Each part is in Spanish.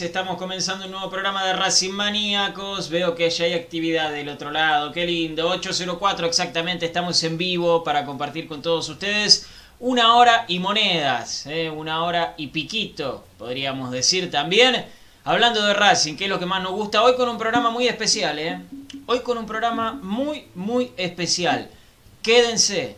Estamos comenzando un nuevo programa de Racing Maníacos. Veo que ya hay actividad del otro lado. Qué lindo. 804 exactamente. Estamos en vivo para compartir con todos ustedes una hora y monedas. ¿eh? Una hora y piquito, podríamos decir también. Hablando de Racing, que es lo que más nos gusta. Hoy con un programa muy especial. ¿eh? Hoy con un programa muy, muy especial. Quédense,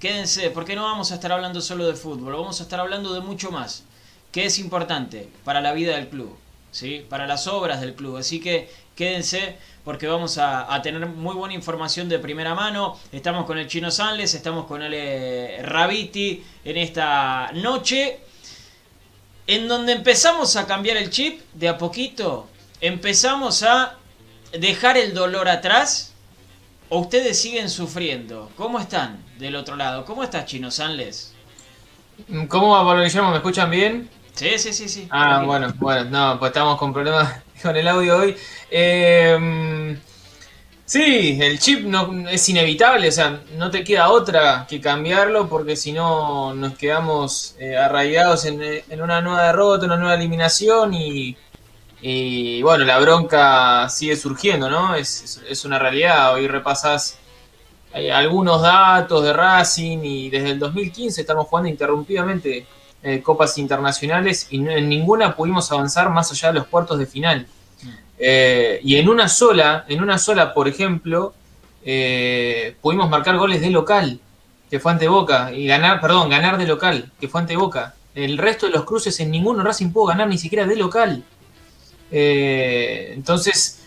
Quédense, porque no vamos a estar hablando solo de fútbol, vamos a estar hablando de mucho más, que es importante para la vida del club, ¿sí? para las obras del club. Así que quédense porque vamos a, tener muy buena información de primera mano. Estamos con el Chino Sanles, estamos con el Rabiti en esta noche, en donde empezamos a cambiar el chip de a poquito, empezamos a dejar el dolor atrás. ¿O ustedes siguen sufriendo? ¿Cómo están del otro lado? ¿Cómo estás, Chino Sanles? ¿Cómo va Pablo Guillermo? ¿Me escuchan bien? Sí, sí, sí, sí. Ah, bueno, bueno, no, pues estamos con problemas con el audio hoy. Eh, sí, el chip no, es inevitable, o sea, no te queda otra que cambiarlo porque si no nos quedamos eh, arraigados en, en una nueva derrota, una nueva eliminación y, y, bueno, la bronca sigue surgiendo, ¿no? Es, es- es una realidad. Hoy repasás eh, algunos datos de Racing y desde el 2015 estamos jugando interrumpidamente eh, copas internacionales y en ninguna pudimos avanzar más allá de los cuartos de final. Eh, y en una sola, en una sola, por ejemplo, eh, pudimos marcar goles de local, que fue ante Boca, y ganar, perdón, ganar de local, que fue ante Boca. El resto de los cruces en ninguno Racing pudo ganar ni siquiera de local. Entonces,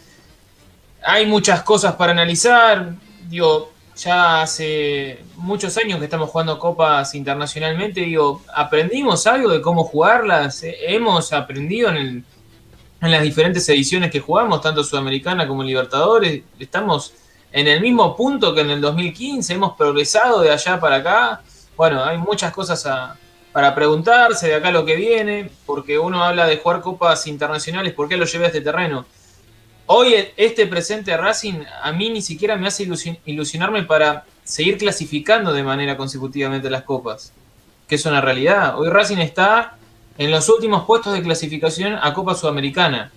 hay muchas cosas para analizar. Digo, ya hace muchos años que estamos jugando copas internacionalmente. Digo, ¿aprendimos algo de cómo jugarlas? Eh, ¿Hemos aprendido en, el- en las diferentes ediciones que jugamos, tanto Sudamericana como Libertadores? ¿Estamos en el mismo punto que en el 2015? ¿Hemos progresado de allá para acá? Bueno, hay muchas cosas a- para preguntarse de acá lo que viene, porque uno habla de jugar copas internacionales, ¿por qué lo llevé a este terreno? Hoy este presente Racing a mí ni siquiera me hace ilusi- ilusionarme para seguir clasificando de manera consecutivamente las copas, que es una realidad. Hoy Racing está en los últimos puestos de clasificación a Copa Sudamericana.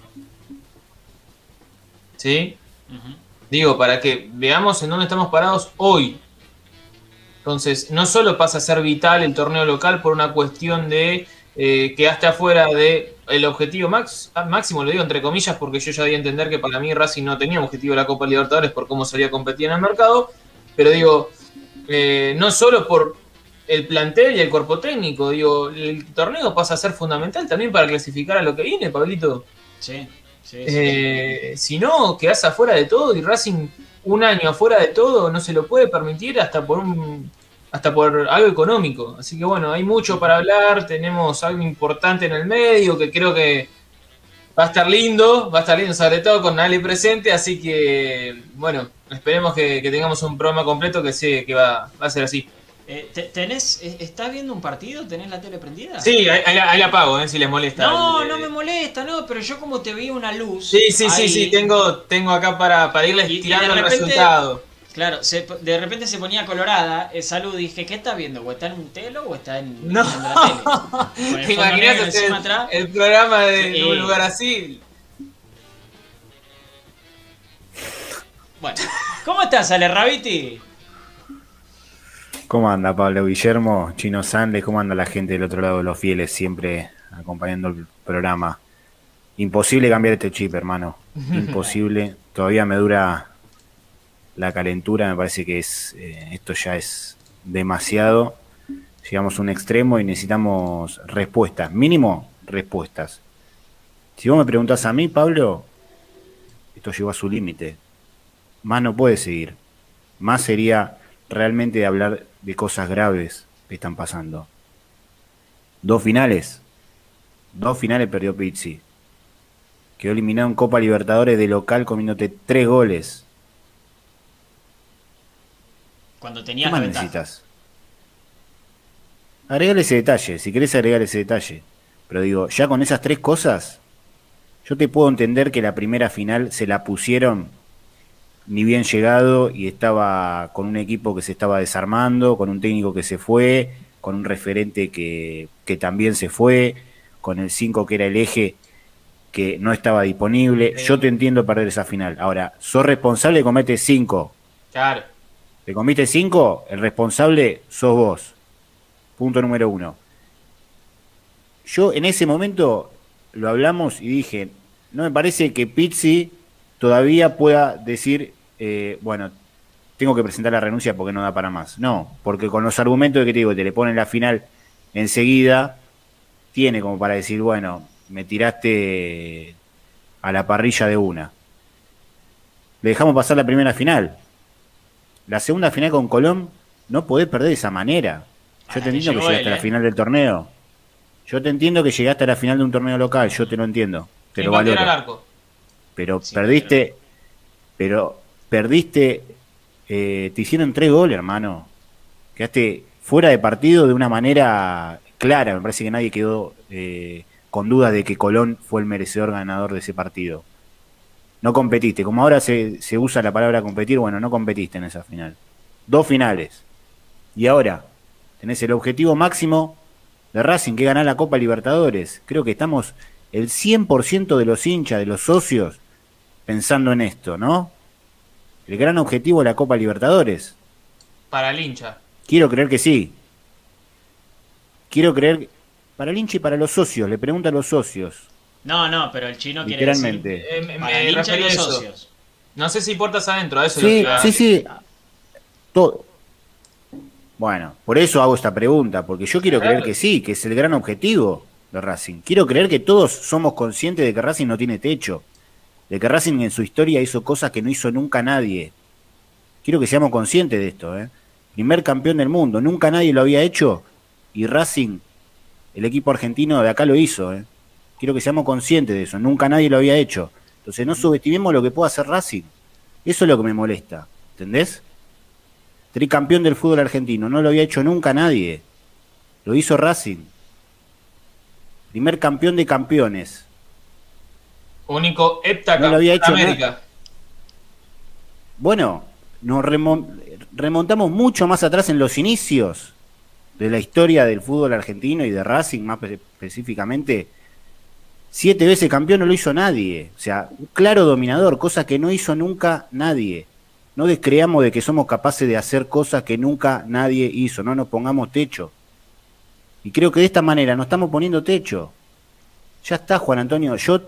¿Sí? Digo, para que veamos en dónde estamos parados hoy. Entonces, no solo pasa a ser vital el torneo local por una cuestión de eh, quedaste afuera de el objetivo max- máximo, lo digo entre comillas, porque yo ya di a entender que para mí Racing no tenía objetivo de la Copa Libertadores por cómo salía a competir en el mercado, pero digo, eh, no solo por el plantel y el cuerpo técnico, digo, el torneo pasa a ser fundamental también para clasificar a lo que viene, Pablito. Sí, sí, sí. Eh, si no, quedás afuera de todo y Racing un año afuera de todo no se lo puede permitir hasta por un hasta por algo económico. Así que bueno, hay mucho para hablar, tenemos algo importante en el medio que creo que Va a estar lindo, va a estar lindo, sobre todo con Ali presente, así que, bueno, esperemos que, tengamos un programa completo que sé que va, a ser así. Eh, ¿tenés, eh, ¿Estás viendo un partido? ¿Tenés la tele prendida? Sí, ahí, la apago, eh, si les molesta. No, no me molesta, no, pero yo como te vi una luz. Sí, sí, sí, sí, tengo, tengo acá para, para irles tirando el resultado. Claro, de repente se ponía colorada esa luz. Dije, ¿qué está viendo? ¿O está en un telo o está en, no. la tele? ¿Te imaginas el, el, programa de un lugar así? Bueno, ¿cómo estás, Ale Rabiti? ¿Cómo anda Pablo Guillermo, Chino Sandes? ¿Cómo anda la gente del otro lado, los fieles, siempre acompañando el programa? Imposible cambiar este chip, hermano. Imposible. Todavía me dura la calentura, me parece que es eh, esto ya es demasiado. Llegamos a un extremo y necesitamos respuestas, mínimo respuestas. Si vos me preguntás a mí, Pablo, esto llegó a su límite. Más no puede seguir. Más sería realmente hablar de cosas graves que están pasando. Dos finales. Dos finales perdió Pizzi. Quedó eliminado en Copa Libertadores de local comiéndote tres goles. Cuando tenías ¿Qué necesitas? Agregale ese detalle, si querés agregar ese detalle. Pero digo, ya con esas tres cosas, yo te puedo entender que la primera final se la pusieron ni bien llegado y estaba con un equipo que se estaba desarmando, con un técnico que se fue, con un referente que, que también se fue, con el 5 que era el eje que no estaba disponible. Yo te entiendo perder esa final. Ahora, sos responsable de comete 5. Claro. Te comiste 5, el responsable sos vos. Punto número uno. Yo en ese momento lo hablamos y dije, no me parece que Pizzi todavía pueda decir, eh, bueno, tengo que presentar la renuncia porque no da para más. No, porque con los argumentos que te digo, te le ponen la final enseguida, tiene como para decir, bueno, me tiraste a la parrilla de una. Le dejamos pasar la primera final. La segunda final con Colón, no podés perder de esa manera. Yo te entiendo que llegaste a la ¿eh? final del torneo. Yo te entiendo que llegaste a la final de un torneo local, yo te lo entiendo. Te lo valoro. Pero perdiste, pero perdiste, eh, te hicieron tres goles, hermano. Quedaste fuera de partido de una manera clara. Me parece que nadie quedó eh, con dudas de que Colón fue el merecedor ganador de ese partido. No competiste. Como ahora se, se usa la palabra competir, bueno, no competiste en esa final. Dos finales. Y ahora tenés el objetivo máximo de Racing, que ganar la Copa Libertadores. Creo que estamos el 100% de los hinchas, de los socios, pensando en esto, ¿no? el gran objetivo de la Copa Libertadores. Para el hincha. Quiero creer que sí. Quiero creer para el hincha y para los socios. Le pregunto a los socios. No, no, pero el chino quiere decir eh, para el hincha y los socios. No sé si portas adentro, a eso Sí, sí, sí. Todo. Bueno, por eso hago esta pregunta, porque yo quiero creer que sí, que es el gran objetivo de Racing. Quiero creer que todos somos conscientes de que Racing no tiene techo de que Racing en su historia hizo cosas que no hizo nunca nadie. Quiero que seamos conscientes de esto. ¿eh? Primer campeón del mundo, nunca nadie lo había hecho y Racing, el equipo argentino de acá lo hizo. ¿eh? Quiero que seamos conscientes de eso, nunca nadie lo había hecho. Entonces no subestimemos lo que puede hacer Racing. Eso es lo que me molesta, ¿entendés? Tricampeón del fútbol argentino, no lo había hecho nunca nadie. Lo hizo Racing. Primer campeón de campeones. Único heptaca no América. Bueno, nos remontamos mucho más atrás en los inicios de la historia del fútbol argentino y de Racing más específicamente. Siete veces campeón no lo hizo nadie. O sea, un claro dominador, cosa que no hizo nunca nadie. No descreamos de que somos capaces de hacer cosas que nunca nadie hizo. No nos pongamos techo. Y creo que de esta manera nos estamos poniendo techo. Ya está, Juan Antonio. Yo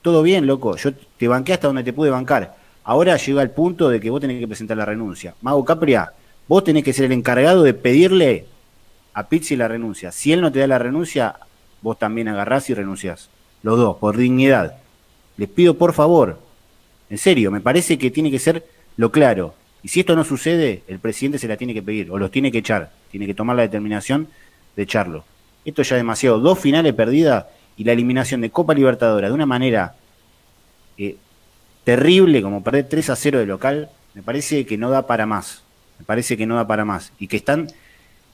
todo bien, loco, yo te banqué hasta donde te pude bancar. Ahora llega el punto de que vos tenés que presentar la renuncia. Mago Capria, vos tenés que ser el encargado de pedirle a Pizzi la renuncia. Si él no te da la renuncia, vos también agarrás y renunciás. Los dos, por dignidad. Les pido por favor, en serio, me parece que tiene que ser lo claro. Y si esto no sucede, el presidente se la tiene que pedir o los tiene que echar. Tiene que tomar la determinación de echarlo. Esto ya es demasiado. Dos finales perdidas y la eliminación de Copa Libertadora de una manera eh, terrible, como perder 3 a 0 de local, me parece que no da para más. Me parece que no da para más. Y que están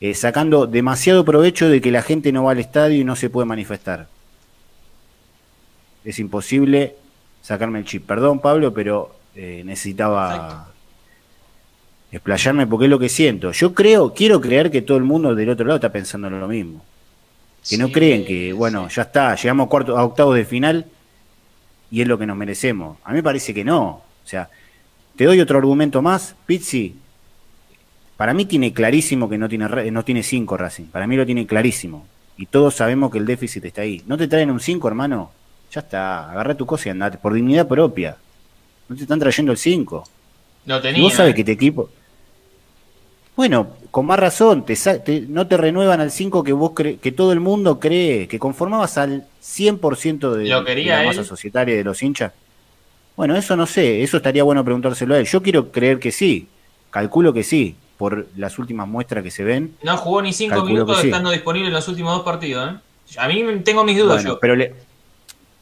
eh, sacando demasiado provecho de que la gente no va al estadio y no se puede manifestar. Es imposible sacarme el chip. Perdón, Pablo, pero eh, necesitaba explayarme porque es lo que siento. Yo creo, quiero creer que todo el mundo del otro lado está pensando en lo mismo. Que no creen que, bueno, sí. ya está, llegamos a, cuarto, a octavos de final y es lo que nos merecemos. A mí me parece que no. O sea, te doy otro argumento más, Pizzi. Para mí tiene clarísimo que no tiene no tiene 5 Racing. Para mí lo tiene clarísimo. Y todos sabemos que el déficit está ahí. ¿No te traen un 5, hermano? Ya está, agarra tu cosa y andate. Por dignidad propia. No te están trayendo el 5. Lo Y tenía. vos sabes ¿eh? que este equipo. Bueno, con más razón, te, te- no te renuevan al 5 que vos cre- que todo el mundo cree, que conformabas al 100% de, Lo quería de la él. masa societaria y de los hinchas. Bueno, eso no sé, eso estaría bueno preguntárselo a él. Yo quiero creer que sí, calculo que sí, por las últimas muestras que se ven. No jugó ni cinco Calculo minutos que sí. estando disponible en los últimos dos partidos. ¿eh? A mí tengo mis dudas Bueno, yo. pero le-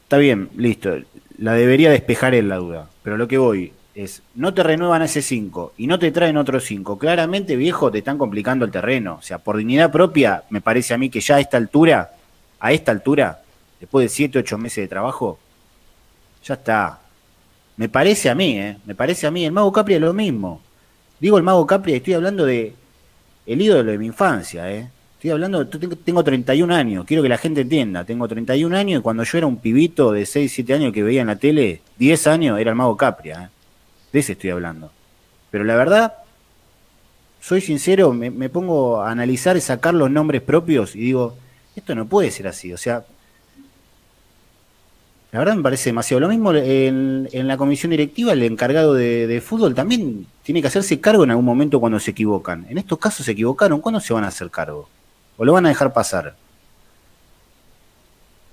está bien, listo. La debería despejar él la duda. Pero lo que voy es, no te renuevan ese 5 y no te traen otro 5. Claramente, viejo, te están complicando el terreno. O sea, por dignidad propia, me parece a mí que ya a esta altura, a esta altura, después de 7, 8 meses de trabajo, ya está. Me parece a mí, ¿eh? Me parece a mí. El Mago Capri es lo mismo. Digo el Mago Capri, estoy hablando de el ídolo de mi infancia, ¿eh? Estoy hablando, tengo- tengo 31 años, quiero que la gente entienda, tengo 31 años y cuando yo era un pibito de 6, 7 años que veía en la tele, 10 años, era el Mago Capria, ¿eh? De ese estoy hablando. Pero la verdad, soy sincero, me, pongo a analizar y sacar los nombres propios y digo, esto no puede ser así, o sea, la verdad me parece demasiado. Lo mismo en, la comisión directiva, el encargado de fútbol también tiene que hacerse cargo en algún momento cuando se equivocan. En estos casos se equivocaron, ¿cuándo se van a hacer cargo? ¿O lo van a dejar pasar?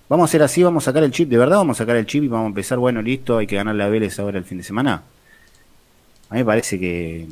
Vamos a hacer así, vamos a sacar el chip, de verdad vamos a sacar el chip y vamos a empezar, bueno, listo, hay que ganarle a Vélez ahora el fin de semana. A mí me parece que,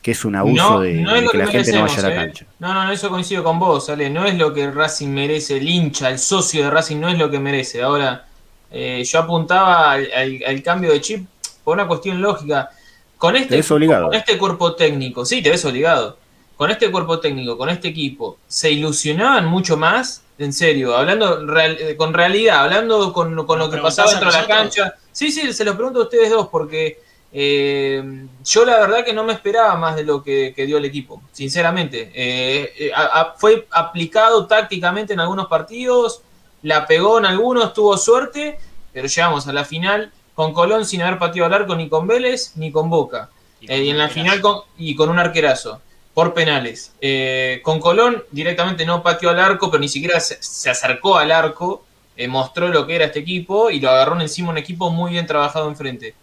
que es un abuso no, de, no que que la gente no vaya a la ¿eh? cancha. No, no, no, eso coincido con vos, Ale. No es lo que Racing merece, el hincha, el socio de Racing no es lo que merece. Ahora, eh, yo apuntaba al, al- al cambio de chip por una cuestión lógica. Con este, Te ves obligado. con este cuerpo técnico, sí, te ves obligado. Con este cuerpo técnico, con este equipo, ¿se ilusionaban mucho más? En serio, hablando real- eh, con realidad, hablando con, con lo ¿Nos que pasaba dentro de la cancha. Sí, sí, se los pregunto a ustedes dos porque eh, yo la verdad que no me esperaba más de lo que, que dio el equipo, sinceramente. Eh, eh, a- a- fue aplicado tácticamente en algunos partidos, la pegó en algunos, tuvo suerte, pero llegamos a la final con Colón sin haber pateado al arco ni con Vélez ni con Boca. Y Eh, y en la final con, y con un arquerazo por penales. Eh, con Colón directamente no pateó al arco, pero ni siquiera se, se acercó al arco, eh, mostró lo que era este equipo y lo agarró encima un equipo muy bien trabajado enfrente.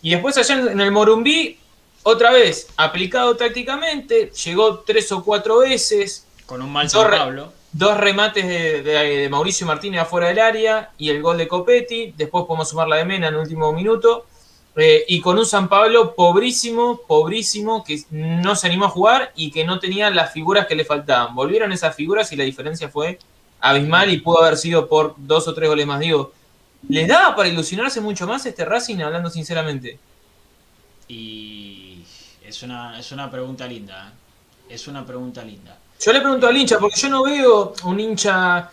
Y después allá en, en el Morumbí, otra vez, aplicado tácticamente, llegó tres o cuatro veces, Con un mal San Pablo. dos remates de, de- de Mauricio Martínez afuera del área y el gol de Copetti. Después podemos sumar la de Mena en el último minuto. Eh, y con un San Pablo pobrísimo, pobrísimo, que no se animó a jugar y que no tenía las figuras que le faltaban. Volvieron esas figuras y la diferencia fue abismal y pudo haber sido por dos o tres goles más. Digo, ¿les daba para ilusionarse mucho más este Racing, hablando sinceramente? Y es una, es una pregunta linda. ¿eh? Es una pregunta linda. Yo le pregunto al hincha, porque yo no veo un hincha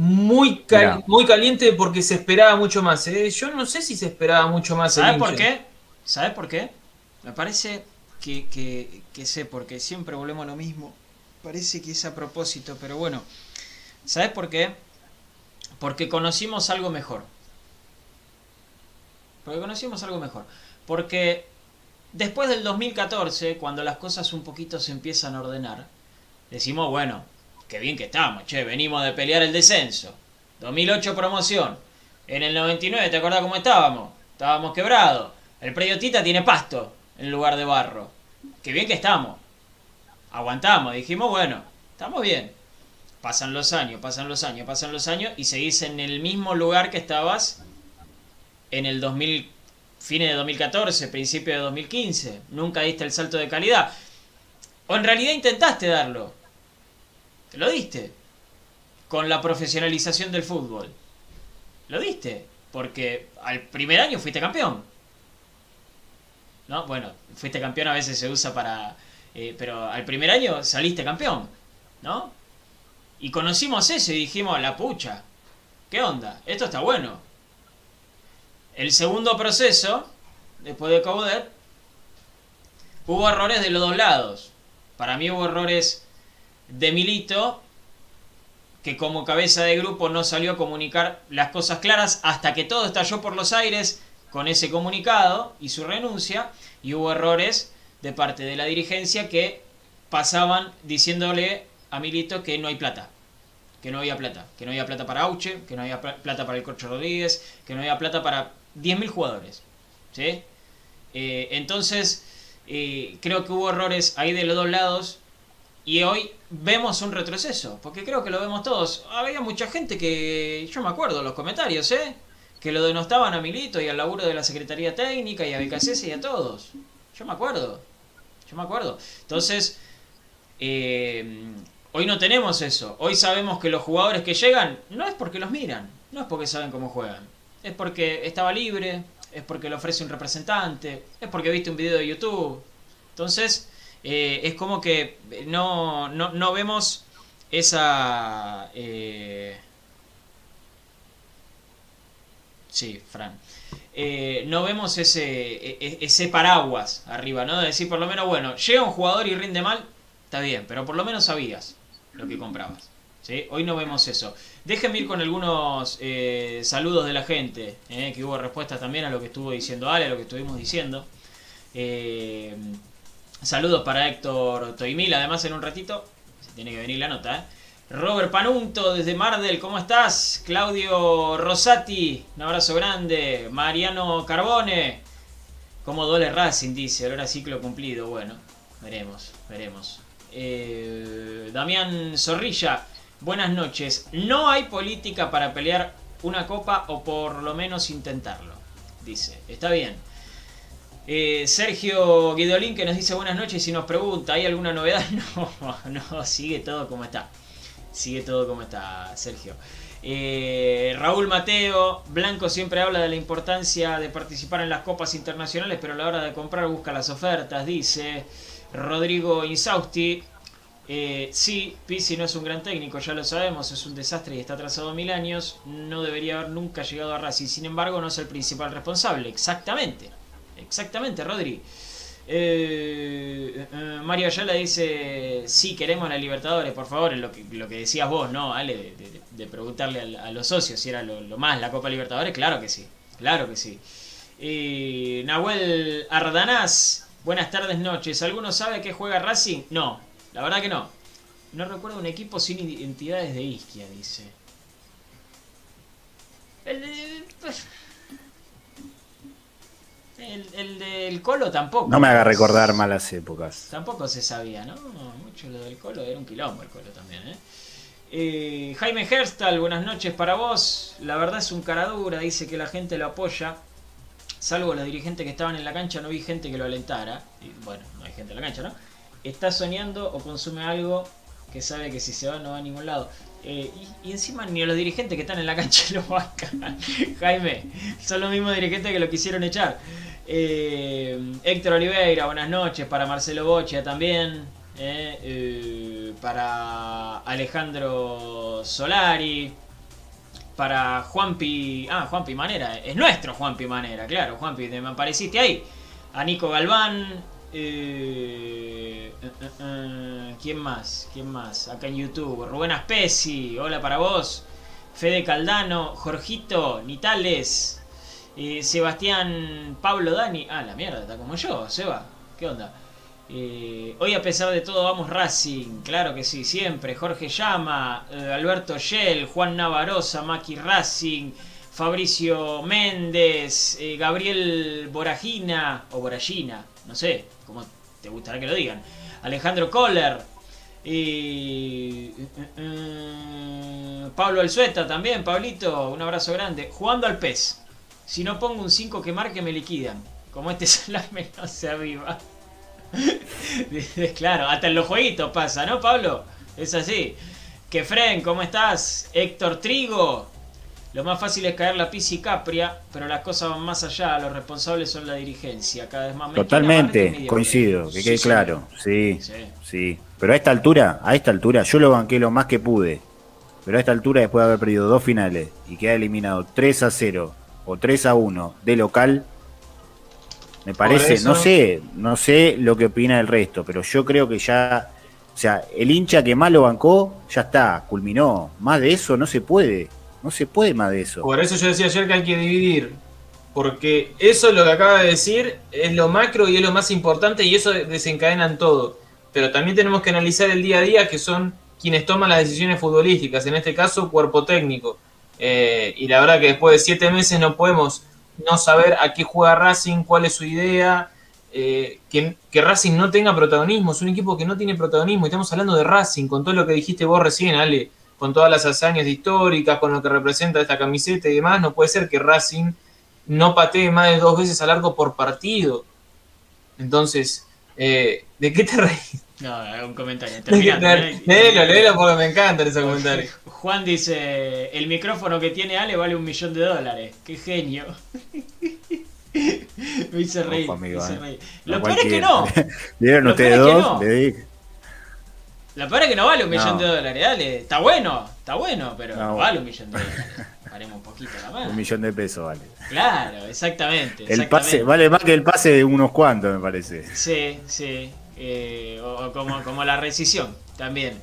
muy, cal- Mirá. muy caliente porque se esperaba mucho más. ¿eh? Yo no sé si se esperaba mucho más. ¿Sabes por qué? ¿Sabes por qué? Me parece que, que, que sé, porque siempre volvemos a lo mismo. Parece que es a propósito, pero bueno. ¿Sabes por qué? Porque conocimos algo mejor. Porque conocimos algo mejor. Porque después del 2014, cuando las cosas un poquito se empiezan a ordenar, decimos, bueno, qué bien que estamos, che, venimos de pelear el descenso. 2008 promoción. En el 99, ¿te acordás cómo estábamos? Estábamos quebrados. El predio Tita tiene pasto en lugar de barro. Qué bien que estamos. Aguantamos, dijimos, bueno, estamos bien. Pasan los años, pasan los años, pasan los años y seguís en el mismo lugar que estabas en el 2000, fines de 2014, principio de 2015. Nunca diste el salto de calidad. O en realidad intentaste darlo. Lo diste. Con la profesionalización del fútbol. lo diste. Porque al primer año fuiste campeón. ¿No? Bueno, fuiste campeón a veces se usa para... eh, pero al primer año saliste campeón. ¿No? Y conocimos eso y dijimos, la pucha. ¿Qué onda? Esto está bueno. El segundo proceso, después de Coudet, hubo errores de los dos lados. Para mí hubo errores de Milito, que como cabeza de grupo no salió a comunicar las cosas claras hasta que todo estalló por los aires con ese comunicado y su renuncia. Y hubo errores de parte de la dirigencia que pasaban diciéndole a Milito que no hay plata. Que no había plata. Que no había plata para Auche, que no había pla- plata para el Corcho Rodríguez, que no había plata para 10.000 jugadores. ¿Sí? Eh, entonces, eh, creo que hubo errores ahí de los dos lados. Y hoy vemos un retroceso, porque creo que lo vemos todos. Había mucha gente que, yo me acuerdo, los comentarios, ¿eh? Que lo denostaban a Milito y al laburo de la Secretaría Técnica y a Becasese y a todos. Yo me acuerdo. Yo me acuerdo. Entonces, eh, hoy no tenemos eso. Hoy sabemos que los jugadores que llegan no es porque los miran, no es porque saben cómo juegan. Es porque estaba libre, es porque le ofrece un representante, es porque viste un video de YouTube. Entonces, eh, es como que no, no, no vemos esa... eh, Sí, Fran. Eh, no vemos ese, e- e- ese paraguas arriba, ¿no? De decir, por lo menos, bueno, llega un jugador y rinde mal, está bien, pero por lo menos sabías lo que comprabas. ¿sí? Hoy no vemos eso. Déjenme ir con algunos eh, saludos de la gente, eh, que hubo respuestas también a lo que estuvo diciendo Ale, a lo que estuvimos diciendo. Eh, saludos para Héctor Toimil, además en un ratito se tiene que venir la nota, ¿eh? Robert Panunto desde Mardel, ¿cómo estás? Claudio Rosati, un abrazo grande. Mariano Carbone, ¿cómo duele Racing? Dice, ahora ciclo cumplido. Bueno, veremos, veremos. Eh, Damián Zorrilla, buenas noches. No hay política para pelear una copa o por lo menos intentarlo. Dice, está bien. Eh, Sergio Guidolín que nos dice buenas noches y nos pregunta, ¿hay alguna novedad? No, no, sigue todo como está. Sigue todo como está, Sergio. Eh, Raúl Mateo, Blanco siempre habla de la importancia de participar en las copas internacionales, pero a la hora de comprar busca las ofertas, dice. Rodrigo Insausti, eh, sí, Pizzi no es un gran técnico, ya lo sabemos, es un desastre y está atrasado mil años, no debería haber nunca llegado a Racing, sin embargo no es el principal responsable, exactamente, exactamente, Rodri. Eh, eh, Mario Ayala dice, sí, queremos la Libertadores, por favor, lo que, lo que decías vos, ¿no? Ale, de, preguntarle a, los socios si era lo, más la Copa Libertadores, claro que sí, claro que sí. Eh, Nahuel Ardanaz, buenas tardes, noches. ¿Alguno sabe qué juega Racing? No, la verdad que no. No recuerdo un equipo sin identidades de Isquia, dice. El, el del Colo tampoco. No me haga recordar malas épocas. Tampoco se sabía, ¿no? Mucho lo del Colo, era un quilombo el Colo también, ¿eh? Eh, Jaime Herstal, buenas noches para vos. La verdad es un cara dura, dice que la gente lo apoya. Salvo los dirigentes que estaban en la cancha, no vi gente que lo alentara. Y bueno, no hay gente en la cancha, ¿no? Está soñando o consume algo que sabe que si se va no va a ningún lado. Eh, y, encima ni a los dirigentes que están en la cancha lo bancan. Jaime, son los mismos dirigentes que lo quisieron echar. Eh, Héctor Oliveira, buenas noches. Para Marcelo Bocha también. eh, eh, para Alejandro Solari. Para Juanpi. Ah, Juanpi Manera. Es nuestro Juanpi Manera, claro. Juanpi, me apareciste ahí. A Nico Galván. Eh, eh, eh, ¿Quién más? ¿Quién más? Acá en YouTube. Rubén Aspesi. Hola para vos. Fede Caldano. Jorgito. Nitales. Sebastián Pablo Dani. Ah, la mierda, está como yo, Seba. ¿Qué onda? Hoy a pesar de todo vamos Racing, claro que sí, siempre. Jorge Llama, Alberto Shell, Juan Navarosa, Maki Racing, Fabricio Méndez, Gabriel Boragina, o Boragina, no sé, como te gustará que lo digan. Alejandro Kohler, eh, eh, eh, Pablo Alzueta también, Pablito, un abrazo grande. Jugando al pez. Si no pongo un 5 que marque me liquidan. Como este salame no se aviva. claro, hasta en los jueguitos pasa, ¿no, Pablo? Es así. Que Fren, ¿cómo estás? Héctor Trigo. Lo más fácil es caer la Pisi Capria, pero las cosas van más allá. Los responsables son la dirigencia. Cada vez más Totalmente, coincido, que quede claro. Sí, Sí. sí. Pero a esta altura, a esta altura, yo lo banqué lo más que pude. Pero a esta altura, después de haber perdido dos finales y quedar eliminado 3 a 0 o 3 a 1 de local, me parece, eso- no sé, no sé lo que opina el resto, pero yo creo que ya, o sea, el hincha que más lo bancó, ya está, culminó. Más de eso no se puede, no se puede más de eso. Por eso yo decía ayer que hay que dividir. Porque eso lo que acaba de decir es lo macro y es lo más importante y eso desencadenan todo. Pero también tenemos que analizar el día a día que son quienes toman las decisiones futbolísticas, en este caso cuerpo técnico. Eh, y la verdad que después de siete meses no podemos no saber a qué juega Racing, cuál es su idea, eh, que, que Racing no tenga protagonismo, es un equipo que no tiene protagonismo, estamos hablando de Racing, con todo lo que dijiste vos recién, Ale, con todas las hazañas históricas, con lo que representa esta camiseta y demás, no puede ser que Racing no patee más de dos veces al arco por partido. Entonces, eh, ¿de qué te reís? No, un comentario. ¿eh? Léelo, léelo porque me encantan esos comentarios. Juan dice, el micrófono que tiene Ale vale un millón de dólares. Qué genio. me hice reír. Ojo, amigo, me hice eh. No Lo peor es que no. ¿Vieron ustedes peor es que dos? no. Le dije. Lo peor es que no vale un millón No. de dólares, dale. Está bueno, está bueno, pero no, No. vale un millón de dólares. Paremos un poquito la mano. Un millón de pesos vale. Claro, exactamente. El pase, vale más que el pase de unos cuantos, me parece. Sí, sí. Eh, o, o como, como la rescisión también.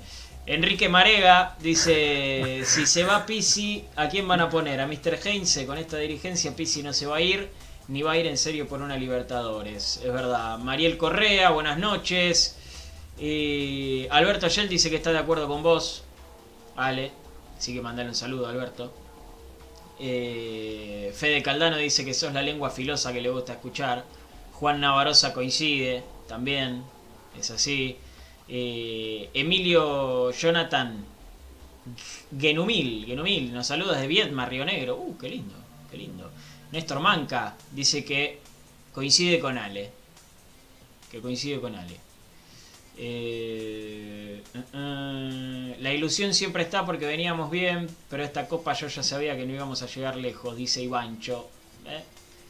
Enrique Marega dice: Si se va Pisi, ¿a quién van a poner? A Mr. Heinze. Con esta dirigencia, Pisi no se va a ir, ni va a ir en serio por una Libertadores. Es verdad. Mariel Correa, buenas noches. Alberto Yel dice que está de acuerdo con vos. Ale, así que mandale un saludo, Alberto. Eh, Fede Caldano dice que sos la lengua filosa que le gusta escuchar. Juan Navarroza coincide, también, es así. Eh, Emilio Jonathan Genumil, Genumil, nos saluda desde Viedma, Río Negro. Uh, qué lindo, qué lindo. Néstor Manca dice que coincide con Ale. Que coincide con Ale. Eh, eh, eh, la ilusión siempre está porque veníamos bien, pero esta copa yo ya sabía que no íbamos a llegar lejos, dice Ivancho. ¿eh?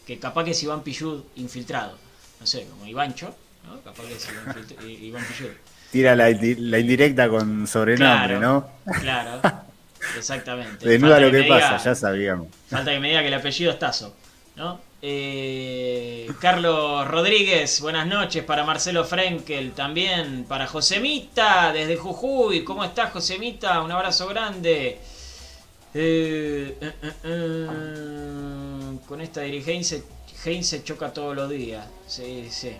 Que capaz que es Iván Pillud infiltrado. No sé, como Ivancho, ¿no? Capaz que es Iván, Filtr- Iván Pillud. Tira la, la indirecta con sobrenombre, Claro, ¿no? Claro, exactamente. Desnuda lo que me pasa, diga- ya sabíamos. Falta que me diga que el apellido es Tazo, ¿no? Eh, Carlos Rodríguez, buenas noches para Marcelo Frenkel, también para Josemita desde Jujuy. ¿Cómo estás, Josemita? Un abrazo grande. Eh, eh, con esta dirigencia, Heinze choca todos los días. Sí, sí.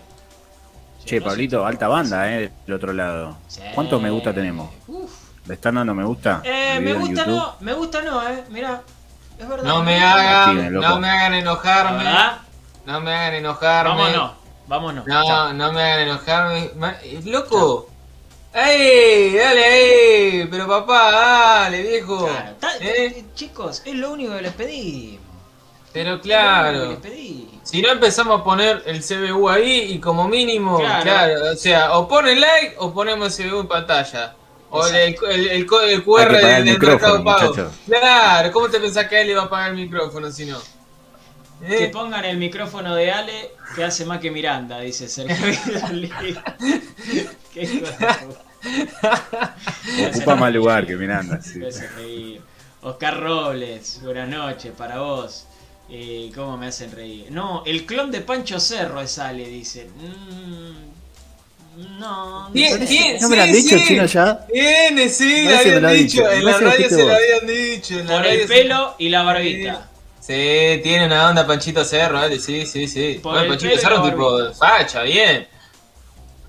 Che, no. Pablito, alta banda, ¿eh? Del otro lado. Sí. ¿Cuántos me gusta tenemos? Uf. ¿Le están dando me gusta? Me gusta no, me gusta no, eh. Mirá, es verdad. No me hagan, Activen, loco. no me hagan enojarme. verdad, No me hagan enojarme. vámonos, vámonos. No, Chao. no me hagan enojarme. Eh, ¡Loco! ¡Ey! ¡Dale, ey! Pero papá, dale, viejo. Claro, ta- ¿Eh? Chicos, es lo único que les pedimos. Pero Es lo claro. único que les pedimos. Si no empezamos a poner el CBU ahí y como mínimo, Claro. claro, o sea, o ponen like o ponemos el CBU en pantalla. O el, el, el, co- el QR que del, el del Mercado Pago. Claro, ¿cómo te pensás que él le va a pagar el micrófono si no? Que ¿Eh? pongan el micrófono de Ale que hace más que Miranda, dice Sergio. Qué Ocupa más lugar que Miranda. sí. Oscar Robles, buenas noches para vos. Eh, ¿Cómo me hacen reír? No, el clon de Pancho Cerro es Ale, dice. Mm, no, no Bien, sé. bien, ¿No me lo han dicho, sí. chino, ya? Viene, sí, lo habían ha dicho. dicho. En la Parece que radio se lo habían dicho. en la Por el se- pelo y la barbita. Sí, tiene una onda Panchito Cerro, ¿vale? Sí, sí, sí. Por Bueno, Panchito Cerro la tipo facha, bien.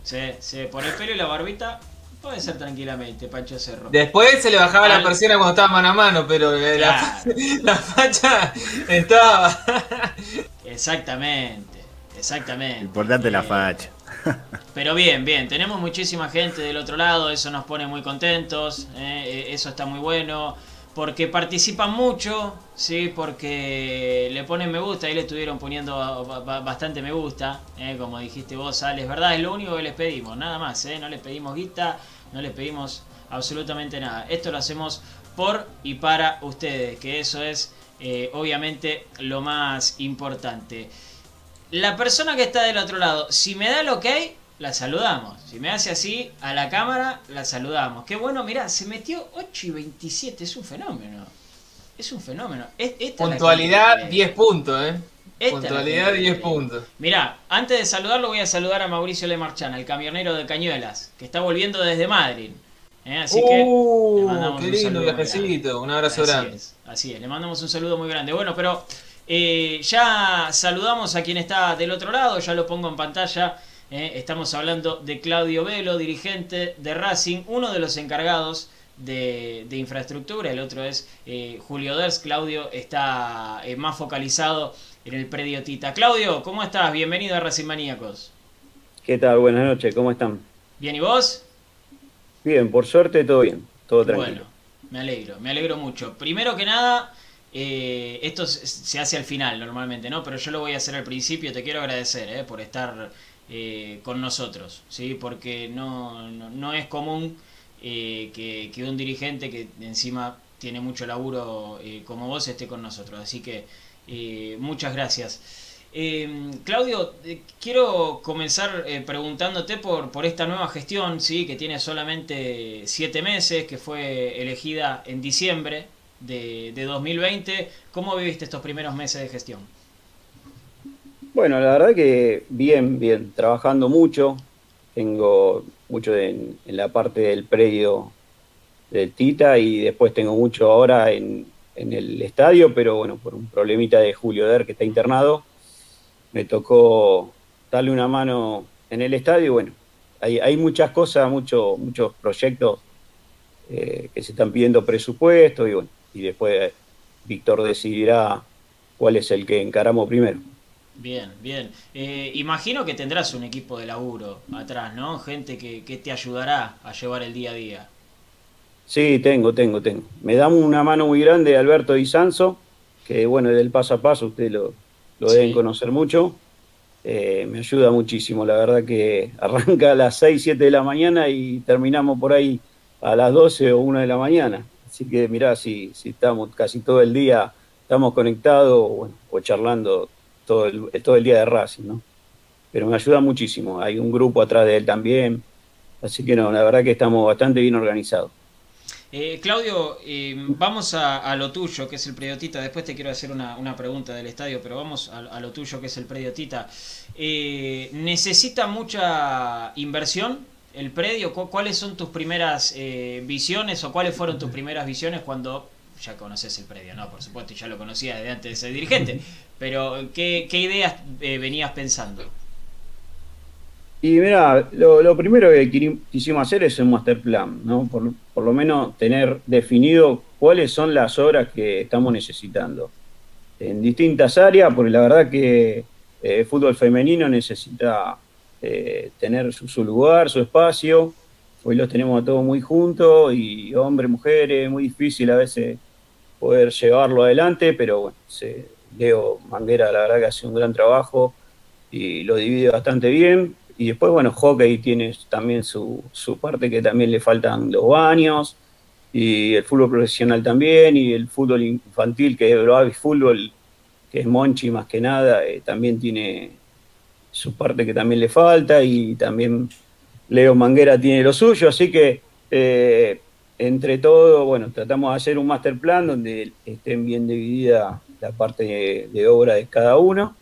Sí, sí, por el pelo y la barbita puede ser tranquilamente, Pancho Cerro. Después se le bajaba Al- la persiana cuando estaba mano a mano, pero eh, la, la facha estaba. Exactamente, exactamente. Importante la Eh, facha. Pero bien, bien, tenemos muchísima gente del otro lado, eso nos pone muy contentos, eh, eh, eso está muy bueno, porque participan mucho, sí, porque le ponen me gusta, ahí le estuvieron poniendo ba- ba- bastante me gusta, eh, como dijiste vos, Ale, es verdad, es lo único que les pedimos, nada más, no les pedimos guita, no les pedimos absolutamente nada, esto lo hacemos por y para ustedes, que eso es obviamente lo más importante. La persona que está del otro lado, si me da el ok, la saludamos. Si me hace así a la cámara, la saludamos. Qué bueno, mira, se metió 8 y 27, es un fenómeno. Es un fenómeno. Es- esta es Puntualidad que- 10 puntos, ¿eh? esta es Puntualidad gente que 10 quiere. puntos. Mirá, antes de saludarlo voy a saludar a Mauricio Lemarchán, el camionero de Cañuelas, que está volviendo desde Madrid. ¿eh? Así que le uh, mandamos qué un lindo saludo viajecito, un abrazo así grande. Es, así es, le mandamos un saludo muy grande. Bueno, pero eh, ya saludamos a quien está del otro lado, ya lo pongo en pantalla. eh, estamos hablando de Claudio Velo, dirigente de Racing, uno de los encargados de, de infraestructura, el otro es eh, Julio Ders. Claudio está más focalizado en el predio Tita. Claudio, ¿cómo estás? Bienvenido a Racing Maníacos. ¿Qué tal? Buenas noches, ¿cómo están? ¿Bien y vos? Bien, por suerte todo bien, todo tranquilo. Bueno, me alegro, me alegro mucho. Primero que nada, eh, esto se- hace al final normalmente, ¿no? Pero yo lo voy a hacer al principio. Te quiero agradecer eh, por estar eh, con nosotros, ¿sí? Porque no, no, no es común eh, que, que un dirigente que encima tiene mucho laburo eh, como vos esté con nosotros. Así que eh, muchas gracias. Eh, Claudio, quiero comenzar preguntándote por, por esta nueva gestión, ¿sí? que tiene solamente siete meses, que fue elegida en diciembre de, de 2020. ¿Cómo viviste estos primeros meses de gestión? Bueno, la verdad que bien, bien, trabajando mucho. Tengo mucho en, la parte del predio del Tita y después tengo mucho ahora en, en el estadio, pero bueno, por un problemita de Julio Der que está internado, me tocó darle una mano en el estadio bueno, hay, hay muchas cosas, mucho, muchos proyectos eh, que se están pidiendo presupuesto y bueno, y después Víctor decidirá cuál es el que encaramos primero. Bien, bien. Eh, imagino que tendrás un equipo de laburo atrás, ¿no? Gente que, que te ayudará a llevar el día a día. Sí, tengo, tengo, tengo. Me da una mano muy grande Alberto Di Sanso, que bueno, del paso a paso ustedes lo, lo deben conocer mucho. Eh, me ayuda muchísimo, la verdad que arranca a las 6, 7 de la mañana y terminamos por ahí a las 12 o 1 de la mañana. Así que mirá, si, si estamos casi todo el día, estamos conectados bueno, o charlando todo el, todo el día de Racing, ¿no? Pero me ayuda muchísimo. Hay un grupo atrás de él también. Así que no, la verdad que estamos bastante bien organizados. Eh, Claudio, eh, vamos a, lo tuyo, que es el predio Tita. Después te quiero hacer una, una pregunta del estadio, pero vamos a, a lo tuyo, que es el predio Tita. Eh, ¿Necesita mucha inversión el predio? ¿Cu- ¿Cuáles son tus primeras eh, visiones o cuáles fueron tus primeras visiones cuando ya conoces el predio? No, por supuesto, ya lo conocía desde antes de ser dirigente. Pero, ¿qué, qué ideas eh, venías pensando? Y mira, lo, lo primero que quisimos hacer es un master plan, ¿no? Por, por lo menos tener definido cuáles son las obras que estamos necesitando en distintas áreas, porque la verdad que eh, el fútbol femenino necesita eh, tener su, lugar, su espacio. Hoy los tenemos a todos muy juntos y hombres, mujeres, muy difícil a veces poder llevarlo adelante, pero bueno, Leo Manguera la verdad que hace un gran trabajo y lo divide bastante bien. Y después, bueno, hockey tiene también su, su parte que también le faltan los baños, y el fútbol profesional también, y el fútbol infantil, que es el fútbol, que es Monchi más que nada, eh, también tiene su parte que también le falta, y también Leo Manguera tiene lo suyo, así que eh, entre todo, bueno, tratamos de hacer un master plan donde estén bien dividida la parte de, de obra de cada uno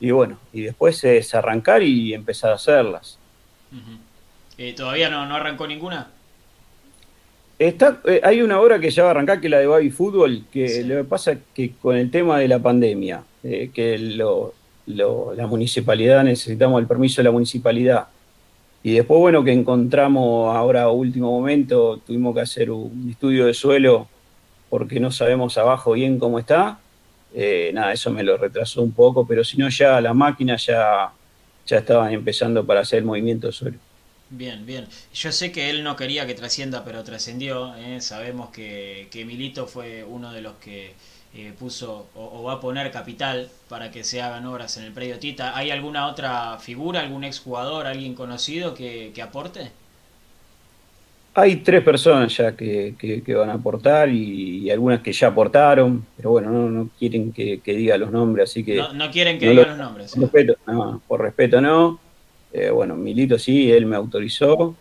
y bueno, y después es arrancar y empezar a hacerlas. Eh, ¿Todavía no, no arrancó ninguna? Está, eh, hay una obra que ya va a arrancar, que es la de Baby Fútbol, que Sí. lo que pasa es que con el tema de la pandemia, eh, que lo, lo- la municipalidad, necesitamos el permiso de la municipalidad. Y después, bueno, que encontramos ahora último momento, tuvimos que hacer un estudio de suelo porque no sabemos abajo bien cómo está. Eh, nada, eso me lo retrasó un poco, pero si no ya las máquinas ya, ya estaban empezando para hacer el movimiento de suelo. Bien, bien. Yo sé que él no quería que trascienda, pero trascendió. ¿eh? Sabemos que, que Milito fue uno de los que eh, puso o, o va a poner capital para que se hagan obras en el predio Tita. ¿Hay alguna otra figura, algún exjugador, alguien conocido que, que aporte? Hay tres personas ya que, que, van a aportar y, algunas que ya aportaron, pero bueno, no, no quieren que, diga los nombres, así que... No, quieren que diga los nombres. Por respeto, no, por respeto no. Eh, bueno, Milito sí, él me autorizó.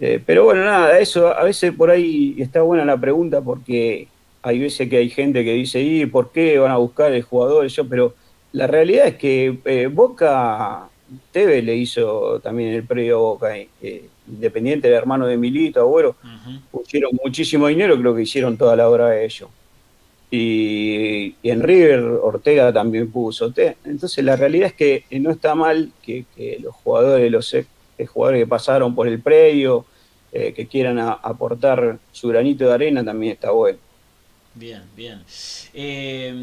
Eh, pero bueno, nada, eso a veces por ahí está buena la pregunta porque hay veces que hay gente que dice, ¿y por qué van a buscar el jugador? Yo, pero la realidad es que eh, Boca, Teve le hizo también el predio Boca, Independiente, el hermano de Milito, abuelo, pusieron muchísimo dinero, creo que hicieron toda la obra de ellos. Y, en River Ortega también puso. Entonces la realidad es que no está mal que, los jugadores, los jugadores que pasaron por el predio, eh, que quieran aportar su granito de arena, también está bueno. Bien, bien. Eh,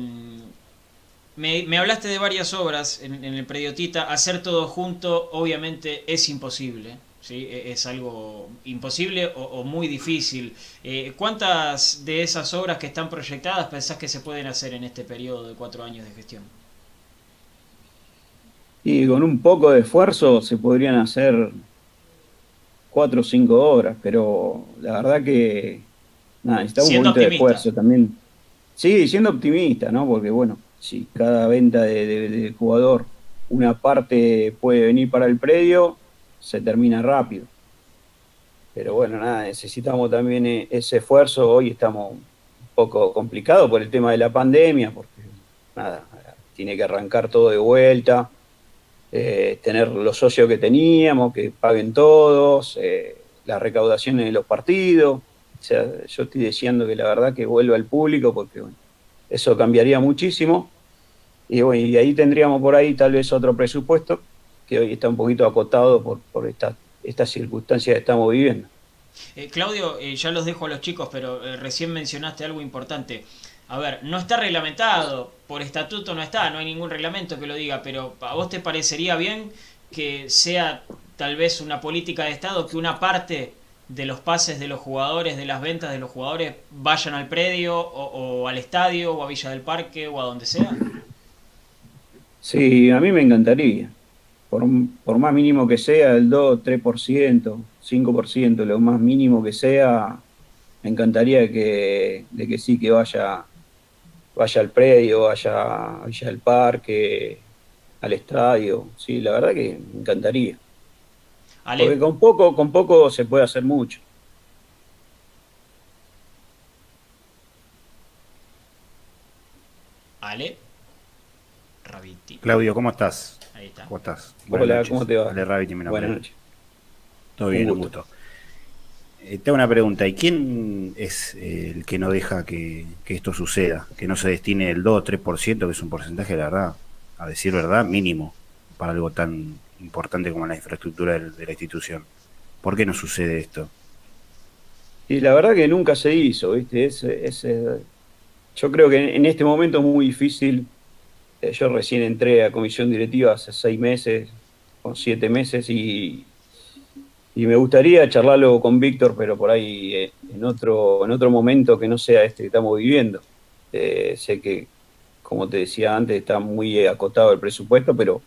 me, hablaste de varias obras en, el predio Tita. Hacer todo junto, obviamente, es imposible. ¿sí? E, es algo imposible o, muy difícil. Eh, ¿Cuántas de esas obras que están proyectadas pensás que se pueden hacer en este periodo de cuatro años de gestión? Y con un poco de esfuerzo se podrían hacer cuatro o cinco obras, pero la verdad que nada, necesitamos un poquito de esfuerzo también. Sí, siendo optimista, ¿no? Porque bueno, si cada venta de jugador una parte puede venir para el predio, se termina rápido. Pero bueno, nada, necesitamos también e-, ese esfuerzo. Hoy estamos un poco complicados por el tema de la pandemia, porque nada, tiene que arrancar todo de vuelta, eh, tener los socios que teníamos, que paguen todos, eh, las recaudaciones de los partidos. Sea, yo estoy diciendo que la verdad que vuelva al público, porque bueno, eso cambiaría muchísimo. Y bueno, y ahí tendríamos por ahí tal vez otro presupuesto que hoy está un poquito acotado por, por esta, esta circunstancia que estamos viviendo. Eh, Claudio, eh, ya los dejo a los chicos, pero eh, recién mencionaste algo importante. A ver, no está reglamentado, por estatuto no está, no hay ningún reglamento que lo diga, pero ¿a vos te parecería bien que sea tal vez una política de Estado que una parte de los pases de los jugadores, de las ventas de los jugadores, vayan al predio o al estadio o a Villa del Parque o a donde sea? Sí, a mí me encantaría por, más mínimo que sea, el 2, 3%, 5%, lo más mínimo que sea, me encantaría que, de que sí, que vaya, vaya al predio, vaya, vaya al parque, al estadio. Sí, la verdad que me encantaría. Porque con poco, con poco se puede hacer mucho. Ale. Claudio, ¿cómo estás? ¿Cómo estás? Hola, ¿cómo te va? Buenas noches. Todo bien, un gusto. Eh, te hago una pregunta, ¿y quién es el que no deja que, esto suceda? Que no se destine el 2 o 3%, que es un porcentaje, la verdad, a decir verdad, mínimo para algo tan importante como la infraestructura de, la institución. ¿Por qué no sucede esto? Y la verdad que nunca se hizo, ¿viste? Es, es, yo creo que en este momento es muy difícil eh, yo recién entré a comisión directiva hace seis meses, con siete meses, y, y me gustaría charlarlo con Víctor, pero por ahí eh, en, otro, en otro momento que no sea este que estamos viviendo. Eh, sé que, como te decía antes, está muy acotado el presupuesto, pero